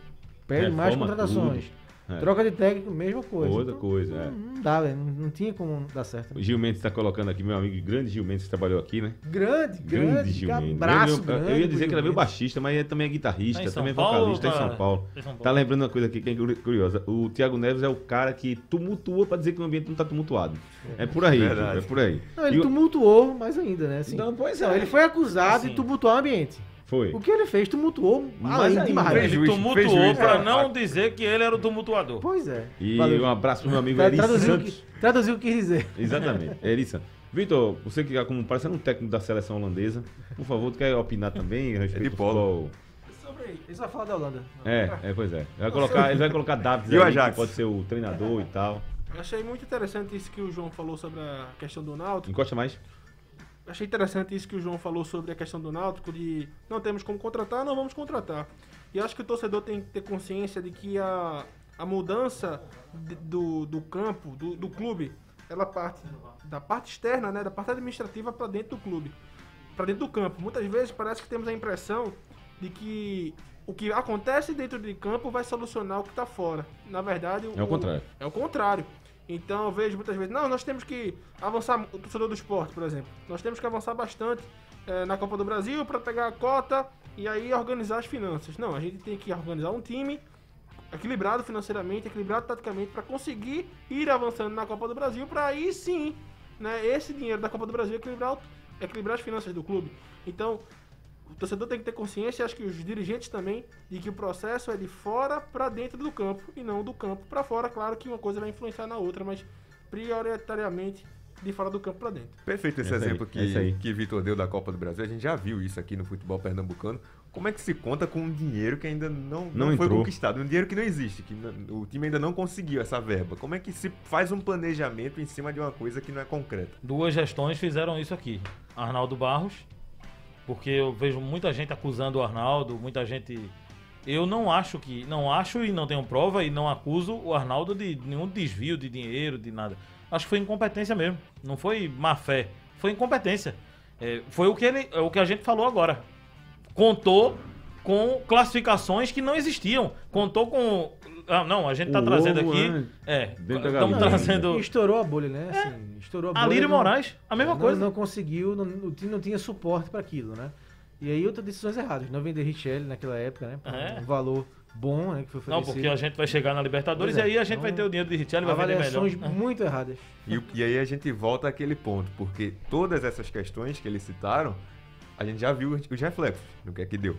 perde mais Reforma contratações. tudo. É. Troca de técnico, mesma coisa. Outra Então, coisa, não, é. não dá, velho. Não, não tinha como dar certo. O Gil Mendes está colocando aqui, meu amigo grande Gil Mendes que trabalhou aqui, né? Grande, Grande grande, Gil Mendes. abraço Grande, grande. eu ia dizer que era Mendes. baixista, mas ele também é guitarrista, Tá em também é Paulo, vocalista em tá- São Paulo. em São Paulo. Tá lembrando uma coisa aqui que é curi- curiosa. O Thiago Neves é o cara que tumultua pra dizer que o ambiente não tá tumultuado. É por aí, é por aí. Não, ele E tumultuou mais ainda, né? Assim, Não, pois é. ele foi acusado Assim. de tumultuar o ambiente. Foi. O que ele fez tumultuou Mas além ainda, demais. fez juiz, tumultuou fez juiz, pra é. não dizer que ele era o tumultuador. Pois é. E Valeu. um abraço pro meu amigo Eri traduziu, o Santos. que, traduziu o que quis dizer. Exatamente, Eri Santos. Vitor, você que é como parecendo um técnico da seleção holandesa, por favor, tu quer opinar também a respeito de do polo. futebol? Sobre ele só fala da Holanda. É, é, pois é. Ele vai colocar, ele vai colocar Davis o aí, que pode ser o treinador e tal. Eu achei muito interessante isso que o João falou sobre a questão do Náutico. Encosta mais. Achei interessante isso que o João falou sobre a questão do Náutico, de não temos como contratar, não vamos contratar. E acho que o torcedor tem que ter consciência de que a, a mudança de- do, do campo, do, do clube, ela parte da parte externa, né, da parte administrativa para dentro do clube, para dentro do campo. Muitas vezes parece que temos a impressão de que o que acontece dentro de campo vai solucionar o que está fora. Na verdade, É o contrário. É o contrário. Então eu vejo muitas vezes, não, nós temos que avançar, o torcedor do esporte, por exemplo, nós temos que avançar bastante eh, na Copa do Brasil para pegar a cota e aí organizar as finanças. Não, a gente tem que organizar um time equilibrado financeiramente, equilibrado taticamente, para conseguir ir avançando na Copa do Brasil, para aí sim, né, esse dinheiro da Copa do Brasil equilibrar, equilibrar as finanças do clube. Então, o torcedor tem que ter consciência, acho que os dirigentes também, de que o processo é de fora para dentro do campo e não do campo para fora. Claro que uma coisa vai influenciar na outra, mas prioritariamente de fora do campo para dentro. Perfeito esse É isso aí, exemplo é que, que Vitor deu da Copa do Brasil. A gente já viu isso aqui no futebol pernambucano. Como é que se conta com um dinheiro que ainda não, não, Não foi conquistado? Um dinheiro que não existe, que não- o time ainda não conseguiu essa verba. Como é que se faz um planejamento em cima de uma coisa que não é concreta? Duas gestões fizeram isso aqui. Arnaldo Barros, porque eu vejo muita gente acusando o Arnaldo, muita gente. Eu não acho que. Não acho e não tenho prova e não acuso o Arnaldo de nenhum desvio de dinheiro, de nada. Acho que foi incompetência mesmo. Não foi má fé. Foi incompetência. É, foi o que, ele, é o que a gente falou agora. Contou com classificações que não existiam. Contou com. Ah, não, a gente tá O trazendo ovo, aqui. né? É, estamos trazendo. Estourou a bolha, né? Assim, estourou a bolha. Alírio não- Moraes, a mesma não, coisa. Não conseguiu, não, o time não tinha suporte para aquilo, né? E aí outras decisões erradas. Não vender Richelli naquela época, né? Por É. Um valor bom, né? Que foi Não, porque a gente vai chegar na Libertadores é, e aí a gente vai então, ter o dinheiro de Richelli, vai vender melhor. Muito erradas. E, e aí a gente volta àquele ponto, porque todas essas questões que eles citaram, a gente já viu os reflexos no que é que deu.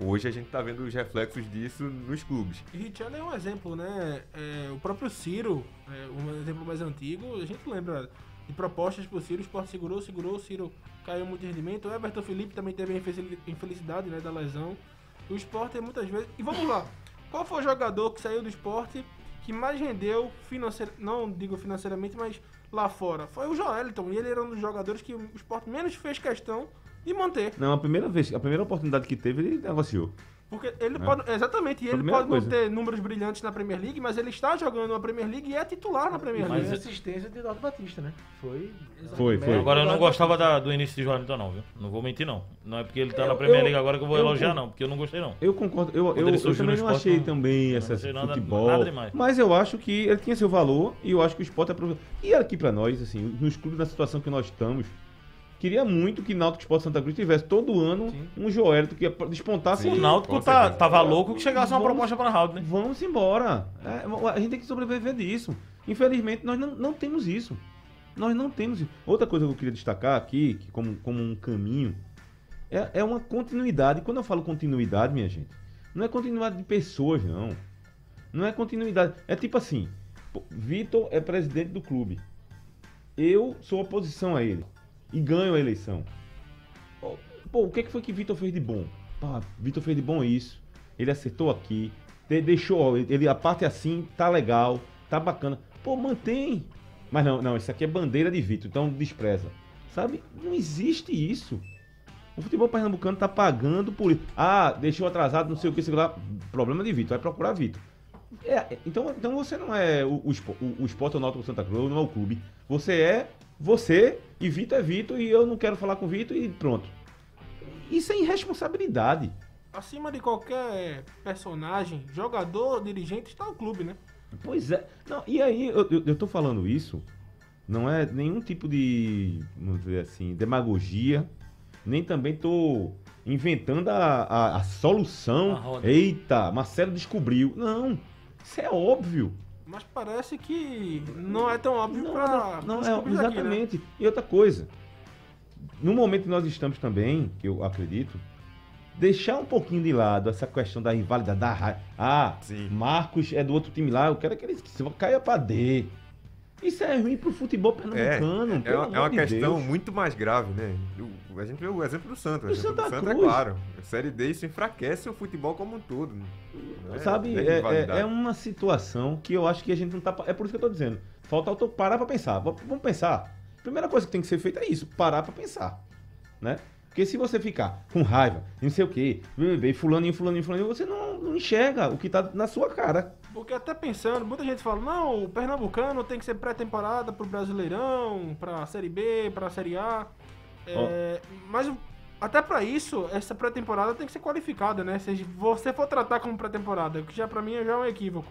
Hoje a gente tá vendo os reflexos disso nos clubes. E Richelli é um exemplo, né? É, o próprio Ciro, é, um exemplo mais antigo, a gente lembra de propostas pro Ciro, o Sport segurou, segurou, o Ciro caiu muito de rendimento. O Everton Felipe também teve a infelici- infelicidade né, da lesão. O Sport é muitas vezes. E vamos lá, qual foi o jogador que saiu do esporte que mais rendeu financeiramente, não digo financeiramente, mas lá fora? Foi o Joeliton, e ele era um dos jogadores que o Sport menos fez questão de manter. Não, a primeira vez, a primeira oportunidade que teve, ele negociou. Porque ele pode. Exatamente, e ele pode não coisa. ter números brilhantes na Premier League, mas ele está jogando na Premier League e é titular na Premier Mas Mas League. a assistência de Eduardo Batista, né? Foi. Foi, foi. Agora eu não gostava da- do início de Joelito não, viu? Não vou mentir não. Não é porque ele tá Eu- na Premier eu- League agora que eu vou eu- elogiar não, porque eu não gostei não. Eu concordo, eu, eu, eu também não achei não- também não essa nada- futebol. nada demais. Mas eu acho que ele tinha seu valor e eu acho que o esporte aproveitou. E aqui pra nós, assim, nos clubes na situação que nós estamos, queria muito que Náutico Esporte Santa Cruz tivesse todo ano Sim. um Joelito que despontasse. O Sim. Náutico com tá, tava louco que chegasse uma Vamos- proposta para Arnaldo, né? Vamos embora. É, a gente tem que sobreviver disso. Infelizmente, nós não, não temos isso. Nós não temos isso. Outra coisa que eu queria destacar aqui, que como, como um caminho, é, é uma continuidade. Quando eu falo continuidade, minha gente, não é continuidade de pessoas, não. Não é continuidade. É tipo assim: Vitor é presidente do clube. Eu sou oposição a ele. E ganho a eleição. Pô, o que, que foi que Vitor fez de bom? Pá, Vitor fez de bom isso. Ele acertou aqui. de- deixou, ó, ele, a parte assim, tá legal, tá bacana. Pô, mantém. Mas não, não, isso aqui é bandeira de Vitor, então despreza. Sabe? Não existe isso. O futebol pernambucano tá pagando por isso. Ah, deixou atrasado, não sei o que, sei lá. Problema de Vitor, vai procurar Vitor. É, então, então você não é o, o, o, o Sport ou Náutico Santa Cruz, não é o clube. Você é você e Vitor é Vitor e eu não quero falar com Vitor e pronto. Isso é irresponsabilidade. Acima de qualquer personagem, jogador, dirigente, está o clube, né? Pois é. Não, e aí, eu, eu, eu tô falando isso, não é nenhum tipo de, vamos dizer assim, demagogia, nem também tô inventando a, a, a solução. A. Eita, Marcelo descobriu. Não, isso é óbvio. Mas parece que não é tão óbvio Não, para não, não, é, exatamente. E outra coisa, no momento que nós estamos também, que eu acredito, deixar um pouquinho de lado essa questão da rivalidade, da raiva. Ah, Sim. Marcos é do outro time lá, eu quero que ele que caia pra D. Isso é ruim pro futebol pernambucano. É pelo uma, é uma de questão Deus. muito mais grave, né? O- a gente vê o exemplo do Santos. O exemplo Santa do Santos é Cruz. claro. A Série D isso enfraquece o futebol como um todo. né? Sabe, Tem é, é, é uma situação que eu acho que a gente não tá. É por isso que eu tô dizendo. Falta auto parar pra pensar. Vamos pensar. Primeira coisa que tem que ser feita é isso, parar pra pensar. Né? Porque se você ficar com raiva, não sei o quê, e fulaninho, fulaninho, fulaninho, você não, não enxerga o que tá na sua cara. Porque até pensando, muita gente fala, não, o Pernambucano tem que ser pré-temporada pro Brasileirão, pra Série B, pra Série A. É, Mas o- até pra isso, essa pré-temporada tem que ser qualificada, né? Se você for tratar como pré-temporada, que já pra mim já é um equívoco.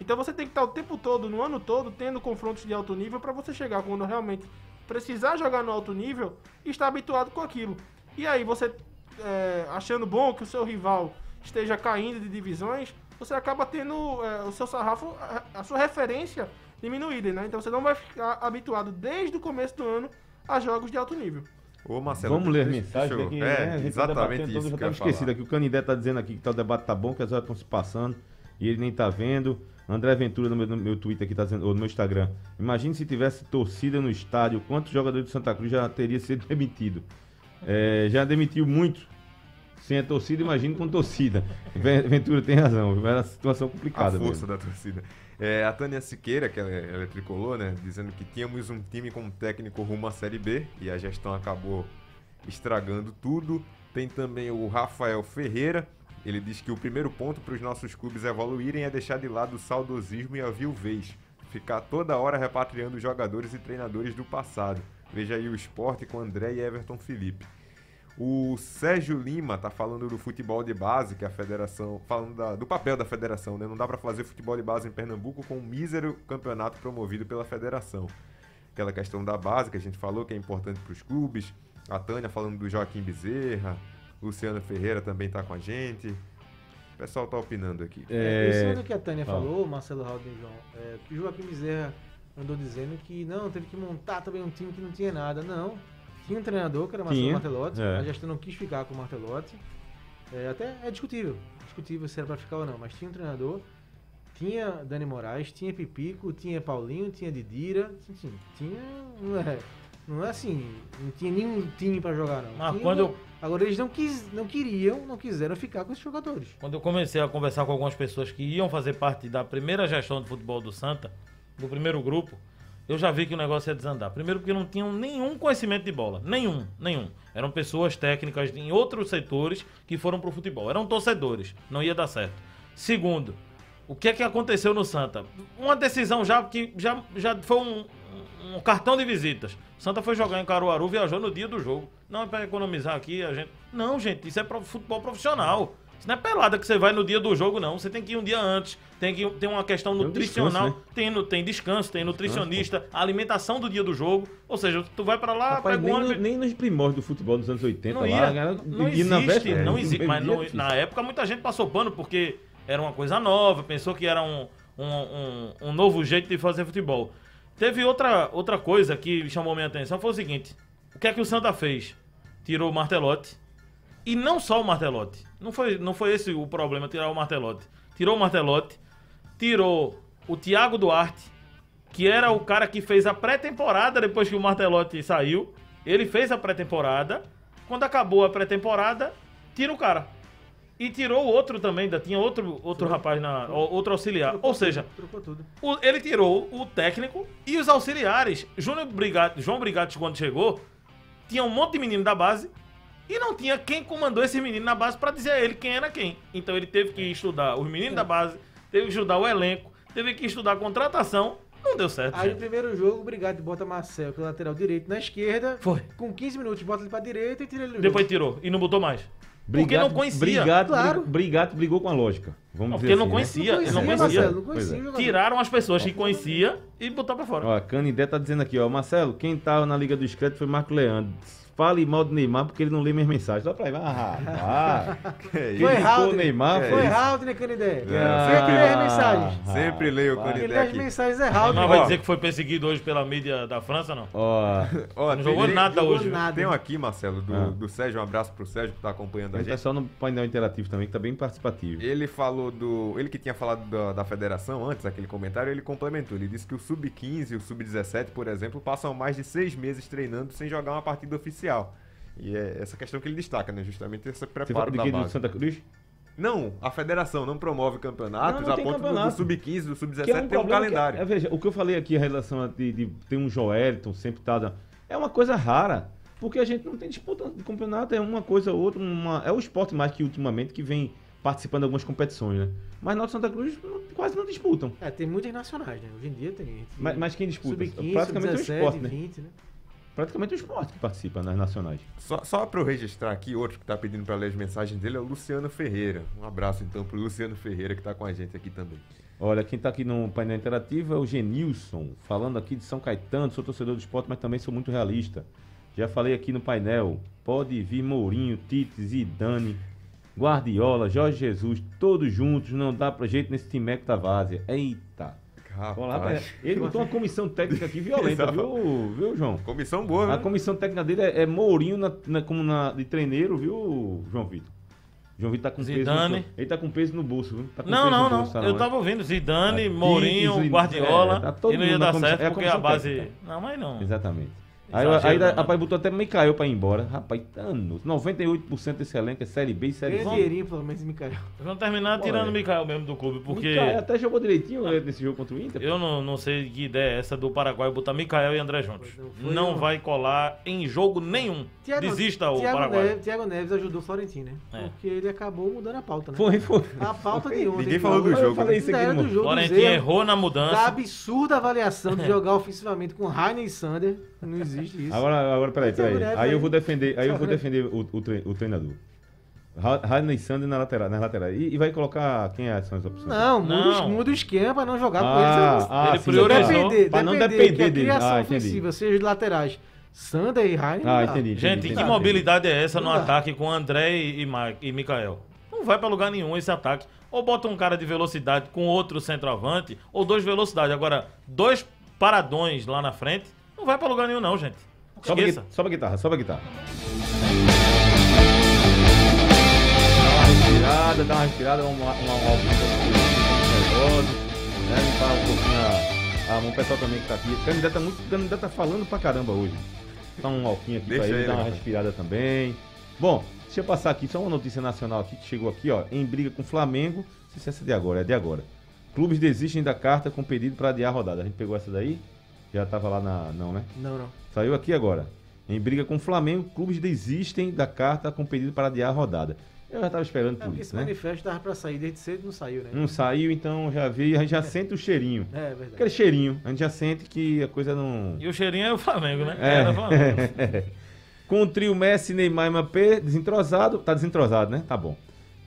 Então você tem que estar o tempo todo, no ano todo, tendo confrontos de alto nível pra você chegar quando realmente precisar jogar no alto nível e estar habituado com aquilo. E aí você é, achando bom que o seu rival esteja caindo de divisões, você acaba tendo é, o seu sarrafo, a, a sua referência diminuída, né? Então você não vai ficar habituado desde o começo do ano a jogos de alto nível. Ô, Marcelo, Vamos ler eu- aqui. É, né? Gente tá exatamente debatendo isso que eu ia esquecido aqui. O Canindé tá dizendo aqui que tá, o debate tá bom, que as horas estão se passando e ele nem tá vendo. André Ventura no meu, no meu Twitter aqui tá dizendo, ou no meu Instagram. Imagine se tivesse torcida no estádio, quantos jogadores do Santa Cruz já teria sido demitido? É, já demitiu muito. Sem a torcida, imagine com torcida. Ven- Ventura tem razão, era uma situação A complicada. força mesmo. da torcida. É, a Tânia Siqueira, que ela, ela é tricolor, né? Dizendo que tínhamos um time com um técnico rumo à Série B e a gestão acabou estragando tudo. Tem também o Rafael Ferreira. Ele diz que o primeiro ponto para os nossos clubes evoluírem é deixar de lado o saudosismo e a viuvez. Ficar toda hora repatriando jogadores e treinadores do passado. Veja aí o esporte com André e Everton Felipe. O Sérgio Lima tá falando do futebol de base, que a federação. falando da- do papel da federação, né? Não dá para fazer futebol de base em Pernambuco com um mísero campeonato promovido pela federação. Aquela questão da base que a gente falou, que é importante para os clubes. A Tânia falando do Joaquim Bezerra. Luciano Ferreira também tá com a gente. O pessoal tá opinando aqui. É, É, em cima do que a Tânia fala. falou, Marcelo e João, é, que Joaquim Bezerra andou dizendo que não, teve que montar também um time que não tinha nada. Não. Tinha um treinador, que era Marcelo Martelotti, é. a gestão não quis ficar com o Martelotti. É, até é discutível, discutível se era pra ficar ou não, mas tinha um treinador, tinha Dani Moraes, tinha Pipico, tinha Paulinho, tinha Didira, tinha, tinha não, é, não é assim, não tinha nenhum time pra jogar não. Mas Tinha- quando eu- Agora eles não, quis, não queriam, não quiseram ficar com esses jogadores. Quando eu comecei a conversar com algumas pessoas que iam fazer parte da primeira gestão de futebol do Santa, do primeiro grupo, eu já vi que o negócio ia desandar. Primeiro porque não tinham nenhum conhecimento de bola. Nenhum, nenhum. Eram pessoas técnicas em outros setores que foram pro futebol. Eram torcedores. Não ia dar certo. Segundo, o que é que aconteceu no Santa? Uma decisão já que já, já foi um, um cartão de visitas. Santa foi jogar em Caruaru, viajou no dia do jogo. Não é pra economizar aqui a gente. Não, gente, isso é futebol profissional. Isso não é pelada que você vai no dia do jogo, não. Você tem que ir um dia antes. Tem que tem uma questão Tem nutricional. descanso, né? tem, tem descanso, tem nutricionista, a alimentação do dia do jogo. Ou seja, tu vai pra lá, Rapaz, pega nem, um no- nem nos primórdios do futebol dos anos 80 Não lá, ia, a galera não ia na existe, véspera, não existe. primeiro Mas no- é na época muita gente passou pano porque era uma coisa nova, pensou que era um, um, um, um novo jeito de fazer futebol. Teve outra, outra coisa que chamou minha atenção, foi o seguinte, o que é que o Santa fez? Tirou o Martelotti, e não só o Martelotti, não foi, não foi esse o problema, tirar o Martelotti. Tirou o Martelotti, tirou o Thiago Duarte, que era o cara que fez a pré-temporada depois que o Martelotti saiu. Ele fez a pré-temporada. Quando acabou a pré-temporada, tira o cara. E tirou o outro também, ainda tinha outro, outro rapaz, na, outro auxiliar. Trocou Ou seja, tudo, o- ele tirou o técnico e os auxiliares. Júnior Brigatti, João Brigatti, quando chegou, tinha um monte de menino da base e não tinha quem comandou esse menino na base pra dizer a ele quem era quem. Então ele teve que estudar os meninos da base, teve que estudar o elenco, teve que estudar a contratação. Não deu certo. Aí no primeiro jogo, o Brigado bota Marcel pelo lateral direito na esquerda. Foi. Com 15 minutos, bota ele pra direita e tira ele do Depois jogo. tirou e não botou mais. porque Brigato- não conhecia. Brigato, Claro. Brigato brigou com a lógica. Vamos Não, dizer porque não assim, conhecia. Não ele não conhecia, conhecia. Marcelo, não Pois conhecia é. Tiraram as pessoas que conhecia e botou pra fora. Ó, a Canidé tá dizendo aqui, ó, Marcelo, quem tava na Liga do Discreto foi Marco Leandro. Fale mal do Neymar porque ele não lê minhas mensagens. Dá pra ir, ah, isso? Foi errado, o Neymar Foi errado, né, Canidé? Que lê as Ah, mensagens? Sempre leio o Canidé lê as mensagens erradas. Neymar Ó. vai dizer que foi perseguido hoje pela mídia da França, não? Ó, Ó, Não jogou tem- nada Jogou hoje. nada. Tem um aqui, Marcelo, do, Ah. do Sérgio. Um abraço pro Sérgio que tá acompanhando a tem gente. pessoal no painel interativo também que tá bem participativo. Ele falou do. Ele que tinha falado da, da federação antes, aquele comentário, ele complementou. Ele disse que o Sub-15 e o Sub-17, por exemplo, passam mais de seis meses treinando sem jogar uma partida oficial. E é essa questão que ele destaca, né? Justamente esse Você preparo de da quem do base. Santa Cruz? Não, a federação não promove campeonatos Não, não a tem ponto do- do, campeonato. Sub-15, do Que Sub-17 é tem um que- calendário. é, veja, o que eu falei aqui em relação a de, de ter um Joelton sempre tá. É uma coisa rara. Porque a gente não tem disputa de campeonato, é uma coisa ou outra. Uma, é o esporte mais que ultimamente que vem participando de algumas competições, né? Mas nós Santa Cruz não- quase não disputam. É, tem muitas nacionais, né? Hoje em dia tem. gente- Mas, mas quem disputa? Sub-15, Praticamente é o sub-17, esporte, né? 20, né? Praticamente o esporte que participa nas nacionais. Só, só para eu registrar aqui, outro que tá pedindo para ler as mensagens dele é o Luciano Ferreira. Um abraço então pro Luciano Ferreira que tá com a gente aqui também. Olha, quem tá aqui no painel interativo é o Genilson, falando aqui de São Caetano, sou torcedor do esporte, mas também sou muito realista. Já falei aqui no painel, pode vir Mourinho, Tite, Zidane, Guardiola, Jorge Jesus, todos juntos, não dá pra jeito nesse time da Várzea. Eita. Vamos lá, Rapaz. ele botou uma comissão técnica aqui violenta, viu, viu, João? Comissão boa, A né? comissão técnica dele é, é Mourinho na, na- como na, de treineiro, viu, João Vitor? João Vitor tá com Zidane. peso. No, ele tá com peso no bolso, viu? Tá com Não, peso não, não. bolso, tá Eu né? tava ouvindo Zidane, Aqui, Mourinho, Zidane, Guardiola. é, tá todo e não ia dar certo é a porque a base. técnica. Não, mas não. Exatamente. Aí, aí né? rapaz, botou até Micael pra ir embora. Rapaz, dano. 98% desse elenco é Série B e Série C. dinheirinho, pelo menos, Micael. Vamos terminar Pô, tirando é. o Mikael mesmo do clube, porque Micael até jogou direitinho né, nesse jogo contra o Inter. eu não, não sei que ideia é essa do Paraguai botar Mikael e André juntos. Não, foi Não um- vai colar em jogo nenhum. Desista o Thiago Paraguai. Neves, Thiago Neves ajudou o Florentino, né? É. Porque ele acabou mudando a pauta, né? Foi, foi. A pauta de ontem. Ninguém falou do Eu jogo. falei né? isso aqui no do jogo. Florentino Zé, errou na Da mudança. absurda avaliação de jogar ofensivamente com Rainer e Sander. Não existe isso. Agora, agora peraí, Thiago peraí. Aí eu aí. vou defender, aí eu vou defender o, o, tre- o treinador. Ra- Radney Sander na lateral, na lateral. E, e vai colocar quem é, são as opções? Não, muda, Não. o- muda o esquema pra não jogar com Ah, eles. ah, Ele sim. priorizou. depender, Pra não depender, depender que a dele. criação Ah, ofensiva seja de laterais Sander e Rainer. Ah, não entendi. entendi, Gente, entendi, que mobilidade é essa no Não ataque com André e, e, Ma- e Mikael? Não vai pra lugar nenhum esse ataque. Ou bota um cara de velocidade com outro centroavante, ou dois velocidade. Agora, dois paradões lá na frente, não vai pra lugar nenhum não, gente. Sobe a, sobe a guitarra, sobe a guitarra. Dá uma respirada, dá uma respirada, uma, uma, uma, uma nervoso, né? Limpar um pouquinho a, a mão. O pessoal também que tá aqui. O candidato tá muito. O candidato tá falando pra caramba hoje. Dá um alquinho aqui Deixa pra ele, ele, dar uma respirada também. Bom, deixa eu passar aqui, só uma notícia nacional aqui que chegou aqui, ó. Em briga com o Flamengo. Não sei se essa é de agora, é de agora. Clubes desistem da carta com pedido para adiar a rodada. A gente pegou essa daí? Já tava lá na. Não, né? Não, não. Saiu aqui agora. Em briga com o Flamengo, clubes desistem da carta com pedido para adiar a rodada. Eu já estava esperando É, por isso, esse né? manifesto tava pra sair desde cedo e não saiu, né? Não saiu, então já vi, a gente já sente o cheirinho. É verdade. Aquele cheirinho, a gente já sente que a coisa não. E o cheirinho é o Flamengo, né? É. Era Flamengo. Com o trio Messi, Neymar e Mbappé desentrosado, tá desentrosado, né? Tá bom.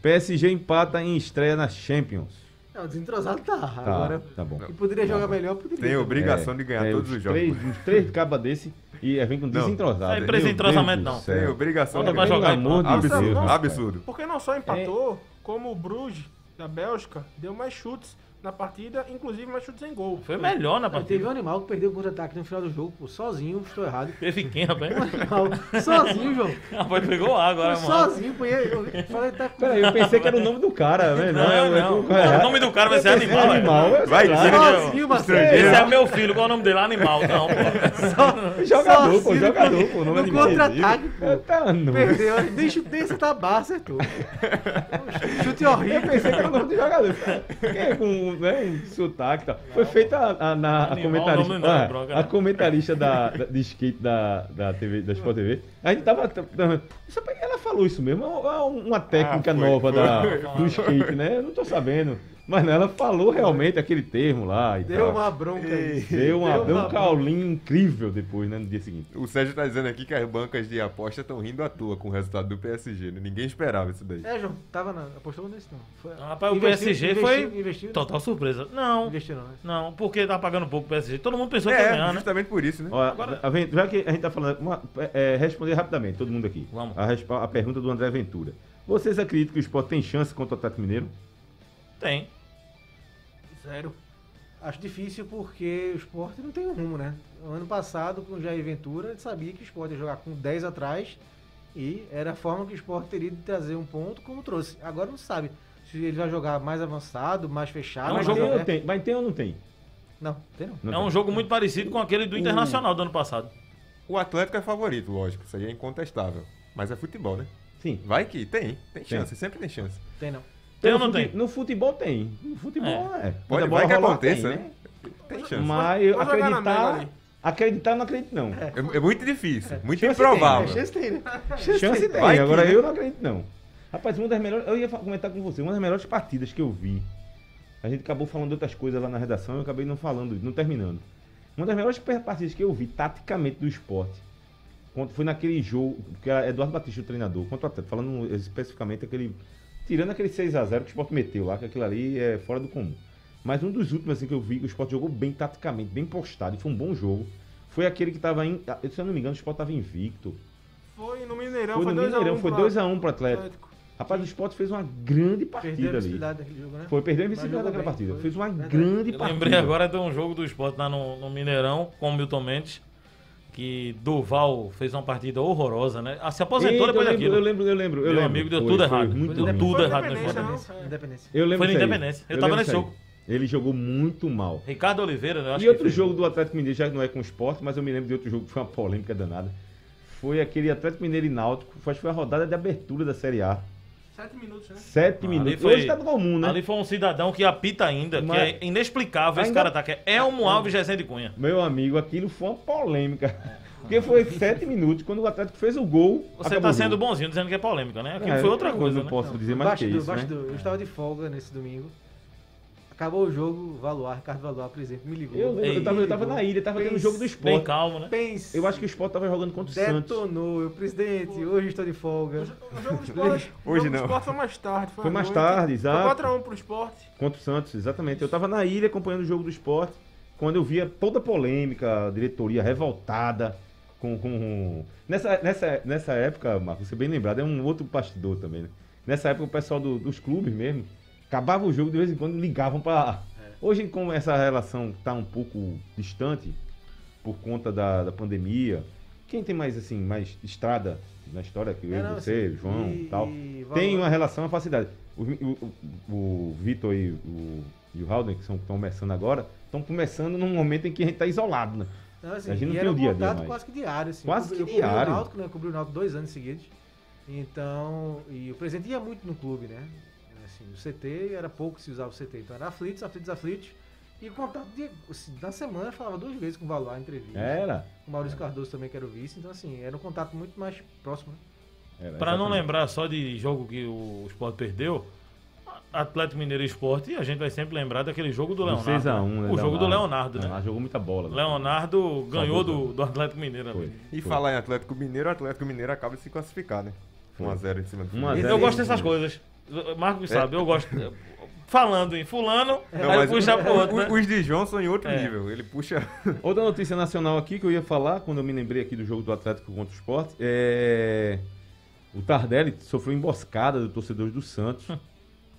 PSG empata em estreia na Champions. Não, desentrosado tá. Tá, Agora, tá bom. e poderia jogar melhor, poderia. Tem obrigação de ganhar É, todos uns os jogos. Três, uns três cabas desse e vem com Não. desentrosado. Não é empresa Meu entrosamento, Deus do não. Tem obrigação de ganhar. jogar, Pelo amor de. Deus. Absurdo, absurdo. Porque não só empatou, como o Bruges, da Bélgica, deu mais chutes na partida, inclusive mais chutes em gol. Foi melhor na Não, teve um partida. animal que perdeu o contra-ataque no final do jogo, pô, sozinho, estou errado. Teve quem, rapaz? Um animal, sozinho, João. Rapaz, pegou água agora, Foi mano. sozinho, pô, eu eu falei, tá com... Peraí, eu pensei que era o nome do cara, né? Não, é- não. é- O nome do cara vai ser Eu animal, é. animal. eu sei Vai dizer Sozinho, Marcelo. Esse é meu filho, qual é o nome dele? Animal. Não, pô. Jogador, pô, Sozinho, jogador, pô. Não é No contra-ataque, pô. Tá, não. Perdeu, nem chutei esse tabar, acertou. Chute Eu horrível. pensei que era o nome do jogador. Quem com né, um sotaque e tal. Foi feita a, a, na, a comentarista. nome não, ah, bronca, a não. comentarista da, da- de skate da, da, TV, da Sport TV. A gente tava. Ela falou isso mesmo. É uma técnica Ah, foi, nova foi. Da, do skate, né? Eu não tô sabendo. Mas não, ela falou realmente aquele termo lá e Deu tal. uma bronca aí. Deu, uma, Deu deu uma um caulinho incrível depois, né? No dia seguinte. O Sérgio tá dizendo aqui que as bancas de aposta estão rindo à toa com o resultado do PSG. Né? Ninguém esperava isso daí. É, João, tava na. Apostou nesse não. Foi, Rapaz, o Investiu- PSG investiu- foi Investiu? total surpresa. Não, Investiu não, né? não, porque tá pagando pouco o PSG. Todo mundo pensou que ia É, ganhar, né? justamente por isso, né? Ó, Agora- a Ven- já que a gente tá falando, uma- é, responder rapidamente, todo mundo aqui. Vamos. A, a pergunta do André Ventura. Vocês acreditam que o Sport tem chance contra o Atlético Mineiro? Tem. Zero. Acho difícil porque o esporte não tem um rumo, né? O ano passado, com o Jair Ventura, ele sabia que o esporte ia jogar com 10 atrás e era a forma que o esporte teria de trazer um ponto como trouxe. Agora não sabe se ele vai jogar mais avançado, mais fechado. É um mais Mas tem, tem? Mas tem ou não tem? Não, tem não. Não é tem. um jogo muito parecido com aquele do Internacional do ano passado. O Atlético é favorito, lógico. Isso aí é incontestável. Mas é futebol, né? Sim. Vai que tem. Tem chance, sempre tem chance. Tem não. Tem ou não fute- tem? No futebol tem. No futebol é. Pode, Quando a vai que aconteça, tem, né? Tem chance. Mas Pode mega acreditar, ali. acreditar não acredito não. É, é muito difícil, muito Chance improvável. tem, Chance tem, né? Chance tem, Vai que, agora né? eu não acredito não. Rapaz, uma das melhores, eu ia comentar com você, uma das melhores partidas que eu vi. A gente acabou falando de outras coisas lá na redação, eu acabei não falando, não terminando. Uma das melhores partidas que eu vi taticamente do esporte foi naquele jogo, que era Eduardo Batista, o treinador, contra o Atlético, falando especificamente aquele. Tirando aquele 6x0 que o Sport meteu lá, que aquilo ali é fora do comum. Mas um dos últimos assim, que eu vi, que o Sport jogou bem taticamente, bem postado, e foi um bom jogo. Foi aquele que tava em. Se eu não me engano, o Sport tava invicto. Foi no Mineirão, Foi foi no 2x1 Mineirão, foi 2x1 pro Atlético. Rapaz, o Sport fez uma grande Perdeu a partida ali. daquele jogo, né? Foi, perdeu a invencibilidade daquela bem, partida. foi. Fez uma Verdade. grande Eu partida. lembrei agora de um jogo do esporte lá no, no Mineirão, com o Milton Mendes, que Duval fez uma partida horrorosa, né? Ah, Se aposentou Eita, eu depois lembro, daquilo. eu lembro, eu lembro. Eu Meu lembro. amigo, deu Foi, tudo foi errado. muito Deu tudo Foi errado no Independência? Independência. Independência. Eu lembro Foi no aí. Independência. Eu Eu tava nesse jogo. Ele jogou muito mal. Ricardo Oliveira, né? Eu acho E outro fez. jogo do Atlético Mineiro, já que não é com esporte, mas eu me lembro de outro jogo que foi uma polêmica danada. Foi aquele Atlético Mineiro e Náutico, acho que foi a rodada de abertura da Série A. Sete minutos, né? Sete Ali minutos. foi- Hoje tá comum, né? Ali foi um cidadão que apita ainda, Mas- que é inexplicável esse Ainda- cara tá, que é Elmo Alves Rezende Cunha. Meu amigo, aquilo foi uma polêmica. Porque foi sete minutos, quando o Atlético fez o gol. Você tá sendo bonzinho dizendo que é polêmica, né? Aquilo É, foi outra eu coisa, Não né? posso dizer mais que Bastidor, isso, né? bastidor. Eu estava de folga nesse domingo. Acabou o jogo, Valuar, Ricardo Valuar, presidente, me ligou. Eu, lembro, eu, tava, eu tava na ilha, tava tendo o jogo do Bem esporte. calmo, né? Pense. Eu acho que o esporte tava jogando contra o Santos. Detonou. Eu, presidente, hoje estou de folga. O jogo do esporte, Hoje jogo não. do esporte foi mais tarde. Foi, Foi mais noite. tarde, exato. Foi 4x1 pro esporte. Contra o Santos, exatamente. Eu tava na ilha acompanhando o jogo do esporte, quando eu via toda a polêmica, a diretoria revoltada com. com... Nessa, nessa, nessa época, Marcos, você bem lembrado, é um outro bastidor também, né? Nessa época o pessoal do- dos clubes mesmo, acabava o jogo de vez em quando ligavam pra. Hoje, como essa relação tá um pouco distante por conta da, da pandemia, quem tem mais assim, mais estrada na história que eu, É, não, você, assim, João e- e tal, e tem uma relação, uma facilidade. O, o, o- Vitor e o, e o Halden, que estão começando agora, estão começando num momento em que a gente está isolado, né? Não, assim, A gente não e tem o um dia a dia mais. quase que diário, assim. Quase eu, que eu cobri diário. o Náutico, né? Eu cobri o Náutico dois anos seguidos. Então, e o presidente ia muito no clube, né? Assim, o CT era pouco que se usava o CT. Então era aflitos, aflitos, aflitos. E o contato de, assim, na semana eu falava duas vezes com o Valuar em entrevista. Era. Com o Maurício Cardoso também, que era o vice. Então, assim, era um contato muito mais próximo. Né? era Pra não lembrar só de jogo que o Sport perdeu, Atlético Mineiro e Esporte, a gente vai sempre lembrar daquele jogo do Do Leonardo. 6 a 1 né? O jogo do Leonardo, né? Leonardo jogou muita bola. né? Leonardo ganhou do, do Atlético Mineiro. Foi. ali. E Foi. falar em Atlético Mineiro, o Atlético Mineiro acaba de se classificar, né? Foi. 1x0 em cima do 1 a Fluminense. 0. Eu gosto dessas coisas. Marcos sabe, eu gosto. Falando em fulano, Não, aí puxa pro outro, né? Os de são em outro É. nível. Ele puxa. Outra notícia nacional aqui que eu ia falar, quando eu me lembrei aqui do jogo do Atlético contra o Sport, é. O Tardelli sofreu emboscada do torcedor do Santos.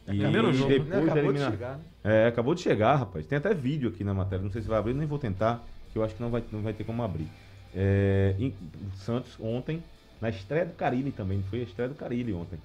E primeiro jogo, né? depois Acabou da de elimina- chegar, né? É, acabou de chegar, rapaz. Tem até vídeo aqui na matéria. Não sei se vai abrir, nem vou tentar, que eu acho que não vai, não vai ter como abrir. É, em- o Santos ontem, na estreia do Carilli também, foi a estreia do Carilli ontem.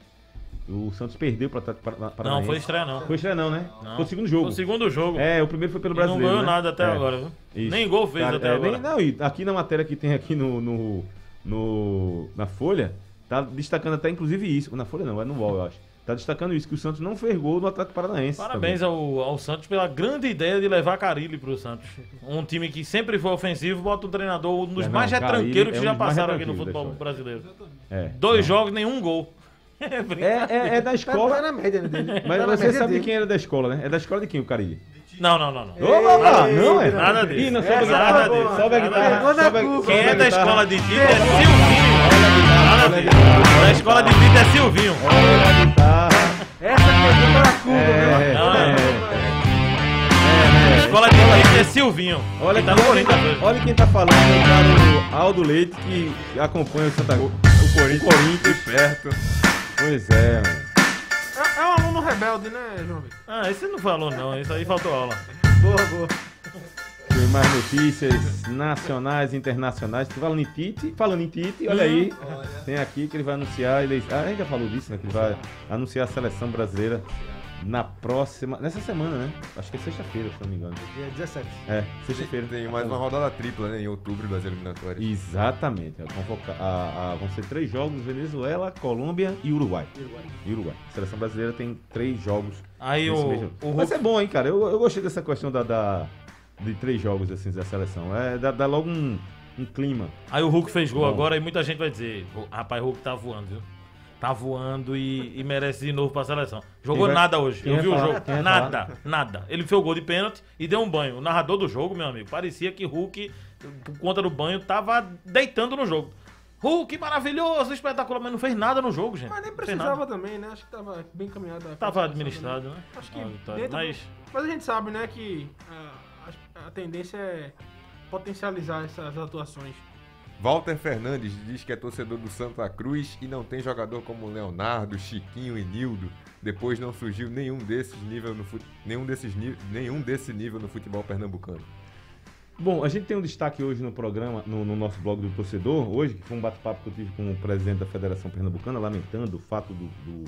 O Santos perdeu para para Não, foi estreia não. Foi estreia não, né? Não. Foi o segundo jogo. Foi o segundo jogo. É, o primeiro foi pelo E não brasileiro. ganhou né? nada até É. agora, viu? Nem gol fez Cara, até é, agora. nem- não, e aqui na matéria que tem aqui no, no, no- na Folha, tá destacando até inclusive isso. Na Folha não, é no UOL, eu acho. Tá destacando isso, que o Santos não fez gol no Atlético Paranaense. Parabéns ao, ao Santos pela grande ideia de levar Carilli pro Santos. Um time que sempre foi ofensivo, bota um treinador, um dos É, não, mais retranqueiros é que já passaram aqui no futebol brasileiro. É. Dois jogos, nenhum gol. É. É, é, é da Tá, tá escola. na média né, dele. Mas Tá na você média sabe dele. quem era da escola, né? É da escola de quem o Carilli? Não, não, não, não. Opa, não é? Nada disso. Ih, não sobe guitarra. disso. Sobe a guitarra. Sobe sobe Quem é da escola de Tite é Silvinho. Nada disso. Da escola de Tite é Silvinho. Olha a guitarra. Essa pegou na curva, É? Não, não. é, Da escola de Tite é Silvinho. Olha, Quem tá hoje. olha quem tá falando, é o cara Aldo Leite, que acompanha o Santa o Corinthians. O Corinthians perto. Pois é, mano. É, é um aluno rebelde, né, João Vitor? Ah, esse não falou não, isso aí faltou aula. Boa, boa. Tem mais notícias nacionais e internacionais. Falando em Tite, falando em Tite, olha aí. Tem aqui que ele vai anunciar. Ele, ah, a gente já falou disso, né? Que ele vai anunciar a seleção brasileira na próxima. Nessa semana, né? Acho que é sexta-feira, se não me engano. Dia 17. É, sexta-feira. Tem mais uma rodada tripla, né? Em outubro das eliminatórias. Exatamente. A a- vão ser três jogos: Venezuela, Colômbia e Uruguai. E Uruguai. A seleção brasileira tem três jogos. Aí o, mesmo- o Mas é bom, hein, cara? Eu, eu gostei dessa questão da, da- de três jogos assim da seleção. É, dá, dá logo um, um clima. Aí o Hulk fez gol Bom. agora e muita gente vai dizer, "O- rapaz, o Hulk tá voando, viu? Tá voando e, e merece de novo pra seleção. Jogou vai- nada hoje. Eu vi o falar? jogo. Quem vai Nada, nada. Ele fez o gol de pênalti e deu um banho. O narrador do jogo, meu amigo, parecia que Hulk, por conta do banho, tava deitando no jogo. Hulk, maravilhoso, espetacular, mas não fez nada no jogo, gente. Mas nem precisava também, né? Acho que tava bem caminhado. Tava administrado, também. né? Acho que A vitória, dentro do- mas Mas a gente sabe, né, que a- a tendência é potencializar essas atuações. Walter Fernandes diz que é torcedor do Santa Cruz e não tem jogador como Leonardo, Chiquinho e Nildo. Depois não surgiu nenhum desses nível no fut... nenhum desses ni... nenhum desse nível no futebol pernambucano. Bom, a gente tem um destaque hoje no programa, no, no nosso blog do torcedor, hoje, que foi um bate-papo que eu tive com o presidente da Federação Pernambucana, lamentando o fato do, do,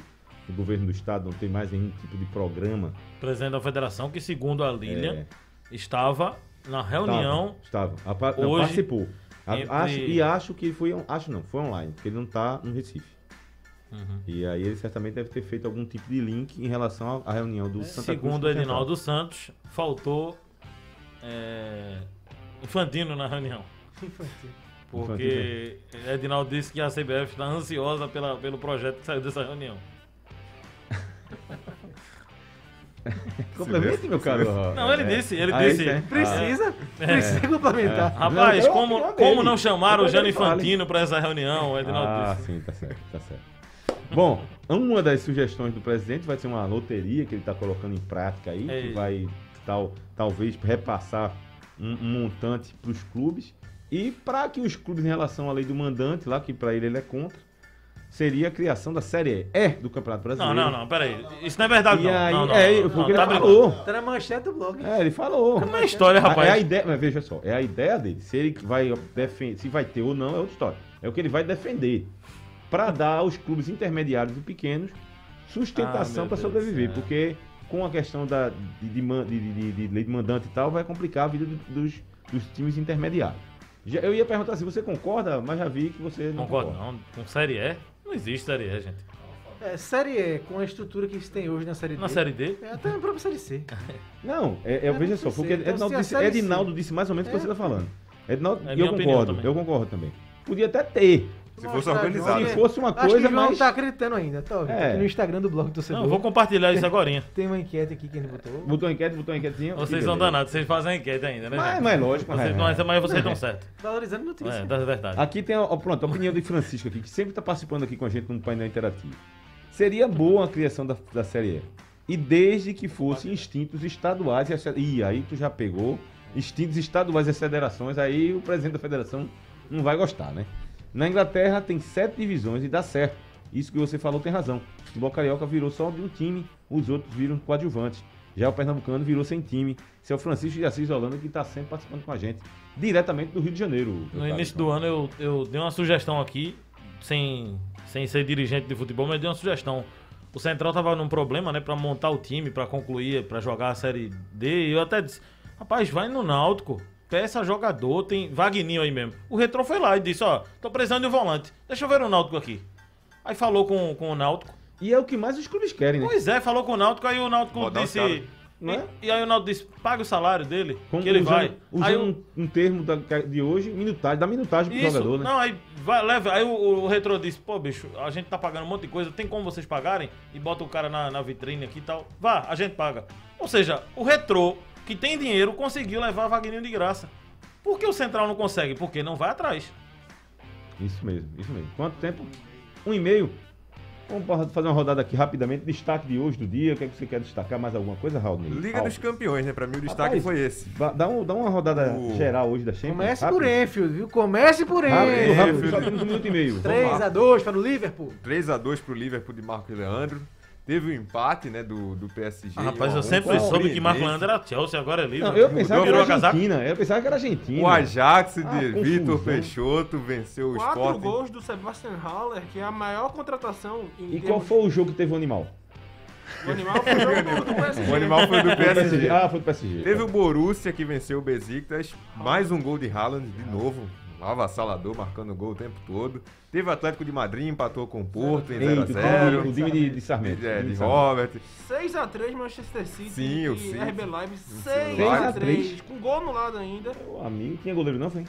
do governo do estado não ter mais nenhum tipo de programa. Presidente da federação, que segundo a Lilian, É. estava na reunião. Estava. estava. A pa- não, hoje, participou. Entre- acho, e acho que foi. Acho não, foi online, porque ele não está no Recife. Uhum. E aí ele certamente deve ter feito algum tipo de link em relação à reunião do Santa Cruz. Segundo Central. Edinaldo Santos, faltou é, Infantino na reunião. Porque Edinaldo disse que a CBF está ansiosa pela, pelo projeto que saiu dessa reunião. Complemente, meu caro. Não, ele disse, ele Ah, disse. isso é? Precisa, precisa complementar. Rapaz, Não, como, não, como não chamaram o Jano. Infantino para essa reunião? O Edinaldo Ah, disse. sim, tá certo, tá certo. Bom, uma das sugestões do presidente vai ser uma loteria que ele está colocando em prática aí, Ei. que vai tal, talvez repassar um, um montante para os clubes e para que os clubes, em relação à lei do mandante, lá que para ele ele é contra, seria a criação da Série E do Campeonato Não, Brasileiro. não, não, peraí. Isso não é verdade, E não. aí, não, não, é, não, porque tá ele brincando. falou. Tá na manchete do blog. É, ele falou. Como é a história, rapaz? É a ideia, mas veja só, é a ideia dele. Se ele vai defender, se vai ter ou não é outra história. É o que ele vai defender para dar aos clubes intermediários e pequenos Ah, sustentação meu para sobreviver, porque com a questão da de, de, de- de- de lei de mandante e tal vai complicar a vida do- dos, dos times intermediários. Já- eu ia perguntar se você concorda, mas já vi que você não Concordo, concorda. não. Com Série E, não existe Série E, gente. É, série E, com a estrutura que se tem hoje na Série D. Na Série D, É até na própria Série C. Não, é, é, É, veja só, porque então, Edinaldo se a disse, Edinaldo disse mais ou menos o que É, você está falando. Edinaldo, É e minha eu concordo, eu concordo também. Podia até ter. Se fosse organizado. Se né? fosse uma Acho coisa, que o João mas- tá acreditando ainda. Tá, ó, É. aqui no Instagram do blog do torcedor. não, eu vou compartilhar isso agora. Tem uma enquete aqui que ele botou. Botou enquete, botou enquetezinha. Vocês são danados, vocês fazem a enquete ainda, né? Mas, gente? mas lógico, Vocês, é. mas, mas vocês estão certos. Valorizando notícia. É, das verdade. Aqui tem, ó, pronto, a opinião de Francisco aqui, que sempre está participando aqui com a gente num painel interativo. Seria boa a criação da, da Série E. E desde que fossem instintos estaduais e as, Ih, aí tu já pegou instintos estaduais e as federações, aí o presidente da federação não vai gostar, né? Na Inglaterra tem sete divisões e dá certo. Isso que você falou tem razão. O futebol carioca virou só de um time, os outros viram coadjuvantes. Já o pernambucano virou sem time. Esse é o Francisco de Assis Holanda que está sempre participando com a gente, diretamente do Rio de Janeiro. No início do ano eu, eu dei uma sugestão aqui, sem, sem ser dirigente de futebol, mas dei uma sugestão. O Central tava num problema, né, pra montar o time, pra concluir, pra jogar a Série D. E eu até disse, rapaz, vai no Náutico, peça jogador, tem Vagninho aí mesmo. O Retrô foi lá e disse, ó, tô precisando de um volante, deixa eu ver o Náutico aqui. Aí falou com, com o Náutico. E é o que mais os clubes querem, né? Pois é, falou com o Náutico, aí o Náutico Rodar disse... Não é? E, e aí o Náutico disse, paga o salário dele, Como que ele usando, vai. Usando Aí um, um termo da- de hoje, minutagem, dá minutagem pro Isso, jogador, né? não, aí, vai, leva, aí o, o retrô disse, pô, bicho, a gente tá pagando um monte de coisa, tem como vocês pagarem? E bota o cara na, na vitrine aqui e tal. Vá, a gente paga. Ou seja, o retrô, que tem dinheiro, conseguiu levar Wagninho de graça. Por que o Central não consegue? Porque não vai atrás. Isso mesmo, isso mesmo. Quanto tempo? Um e meio. Vamos fazer uma rodada aqui rapidamente. Destaque de hoje do dia. O que, é que você quer destacar? Mais alguma coisa, Raul? Liga dos Campeões, né? Pra mim o destaque Rapaz, foi esse. Dá, um, dá uma rodada O- geral hoje da Champions. Comece rápido. por Enfield, viu? Comece por Rápido, Enfield. rápido. Enfield. Só temos um minuto e meio. 3x2 para o Liverpool. 3x2 pro Liverpool de Marco Leandro. Teve o empate, né, do, do PSG. Ah, rapaz, um a eu um, sempre soube que Marco. Leandro era Chelsea, agora é livre. Não, eu pensava que era. Argentina. Eu pensava que era Argentina. O Ajax Ah, de Vitor confusão. Peixoto venceu o Quatro Sport. gols do Sebastian Haller, que é a maior contratação em E qual termos- foi o jogo que teve o animal? O animal foi o jogo do PSG. O animal foi do PSG. Ah, foi do PSG. Teve o Borussia que venceu o Besiktas, mais um gol de Haaland de novo, um avassalador, marcando gol o tempo todo. Teve o Atlético de Madrid, empatou com o Porto em Eita, o time- 0x0. O time de, de Sarmento. É, o de Sarmento. Robert. 6x3 Manchester City Sim, e sei. RB Leipzig. sei. 6x3. Com gol no lado ainda. O amigo tinha goleiro não, foi?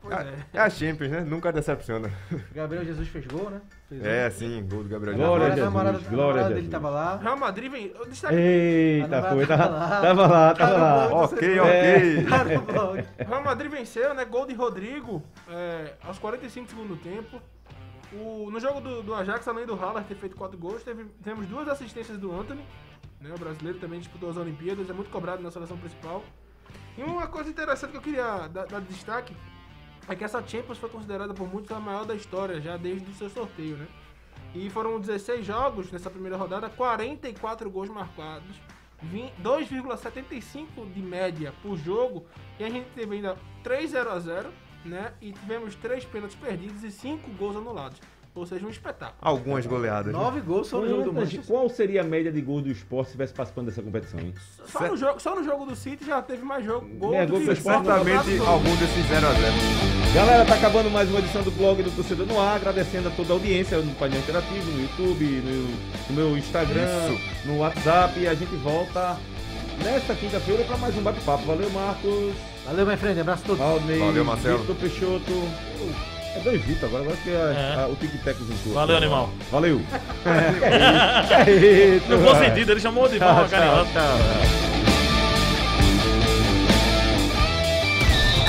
Pois é. É a Champions, né? Nunca decepciona. Gabriel Jesus fez gol, né? Fez É, sim, gol do Gabriel Glória a Jesus. a namorada, Jesus, a glória a namorada dele Jesus. tava lá. Real Madrid vem. Eita, foi. Tava, tava lá. tava lá, tava lá. Ok, É. ok. Tá Real Madrid venceu, né? Gol de Rodrigo é, aos 45 do segundo tempo. O- no jogo do, do Ajax, além do Haller ter feito 4 gols, teve, temos duas assistências do Anthony. Né, o brasileiro também disputou as Olimpíadas, é muito cobrado na seleção principal. E uma coisa interessante que eu queria dar, dar destaque é que essa Champions foi considerada por muitos a maior da história, já desde o seu sorteio, né? E foram 16 jogos nessa primeira rodada, 44 gols marcados, 2,75 de média por jogo, e a gente teve ainda 3 0 a 0 né? E tivemos 3 pênaltis perdidos e 5 gols anulados. Ou seja, um espetáculo. Algumas goleadas. né? Nove gols só no jogo do Manchester. Qual seria a média de gols do esporte se estivesse participando dessa competição, hein? Só no, jogo, só no jogo do City já teve mais jogo, gol É, do gol do Sport, Certamente algum desses 0x0. Galera, tá acabando mais uma edição do blog do Torcedor no Ar, agradecendo a toda a audiência no painel interativo, no YouTube, no, no meu Instagram, Isso. no WhatsApp. E a gente volta nesta quinta-feira para mais um bate-papo. Valeu, Marcos, Valeu, meu friend. Abraço a todos. Valeu, Marcelo. Vitor Peixoto. É dois Vitor agora, agora que a- É. a- o Tic-Tac juntou. Valeu, animal. Valeu. que isso, No bom sentido, ele chamou de forma Tchau, tchau, carinhosa.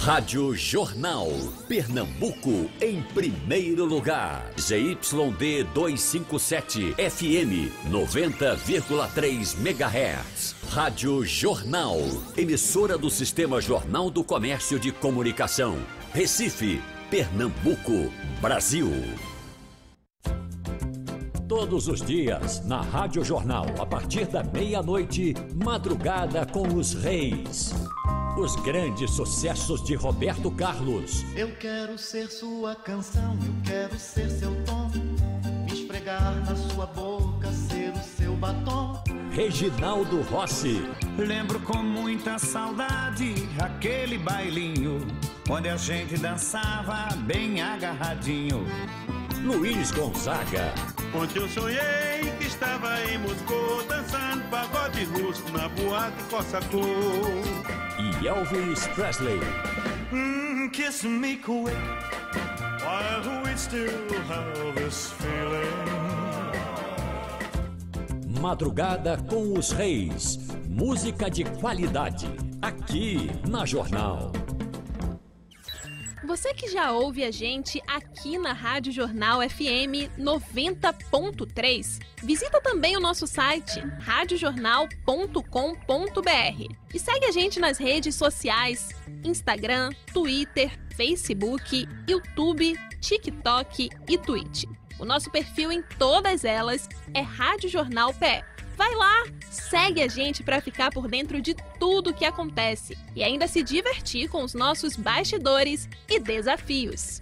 Rádio Jornal. Pernambuco em primeiro lugar. ZYD 257 FM 90,3 MHz. Rádio Jornal. Emissora do Sistema Jornal do Comércio de Comunicação. Recife, Pernambuco, Brasil. Todos os dias, na Rádio Jornal, a partir da meia-noite, Madrugada com os Reis. Os grandes sucessos de Roberto Carlos, Eu quero ser sua canção, eu quero ser seu tom. Me esfregar na sua boca, ser o seu batom. Reginaldo Rossi, Lembro com muita saudade aquele bailinho onde a gente dançava bem agarradinho. Luiz Gonzaga, Ontem eu sonhei que estava em Moscou dançando pagode russo na boate Cossacô. e Elvis Presley. Mm, kiss me quick while we still have this feeling. Madrugada com os Reis. Música de qualidade. Aqui na Jornal. Você que já ouve a gente aqui na Rádio Jornal FM 90.3, visita também o nosso site radiojornal.com.br e segue a gente nas redes sociais: Instagram, Twitter, Facebook, YouTube, TikTok e Twitch. O nosso perfil em todas elas é Rádio Jornal PE. Vai lá, segue a gente para ficar por dentro de tudo que acontece e ainda se divertir com os nossos bastidores e desafios.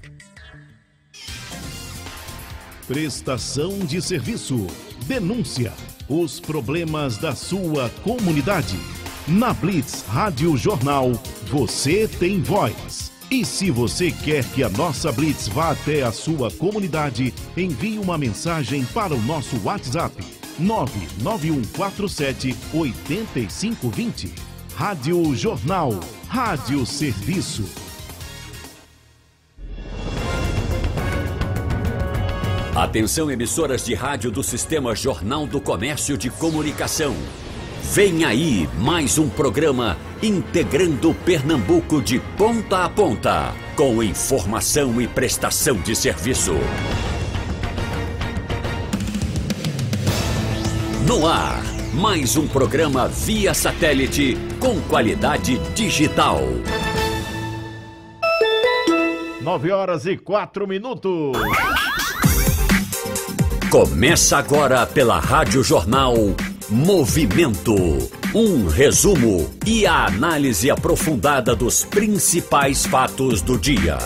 Prestação de serviço. Denúncia. Os problemas da sua comunidade. Na Blitz Rádio Jornal, você tem voz. E se você quer que a nossa Blitz vá até a sua comunidade, envie uma mensagem para o nosso WhatsApp 99147 8520. Rádio Jornal. Rádio Serviço. Atenção emissoras de rádio do Sistema Jornal do Comércio de Comunicação. Vem aí mais um programa integrando Pernambuco de ponta a ponta, com informação e prestação de serviço. No ar, mais um programa via satélite com qualidade digital. 9 horas e 4 minutos. Começa agora pela Rádio Jornal Movimento. Um resumo e a análise aprofundada dos principais fatos do dia.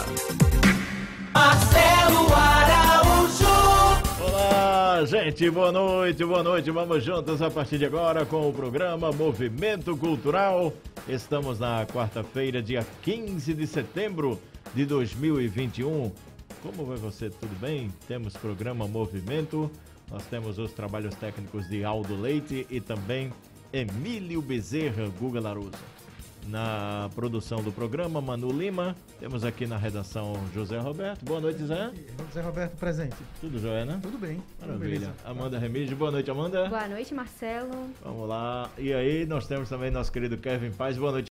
Gente, boa noite, boa noite. Vamos juntos a partir de agora com o programa Movimento Cultural. Estamos na quarta-feira, dia 15 de setembro de 2021. Como vai você? Tudo bem? Temos programa Movimento. Nós temos os trabalhos técnicos de Aldo Leite e também Emílio Bezerra, Guga Laruso. Na produção do programa, Manu Lima. Temos aqui na redação José Roberto. Boa noite, Zé. José Roberto presente. Tudo jóia, né? Tudo bem. Maravilha. Amanda Remígio. Boa noite, Amanda. Boa noite, Marcelo. Vamos lá. E aí, nós temos também nosso querido Kevin Paz. Boa noite.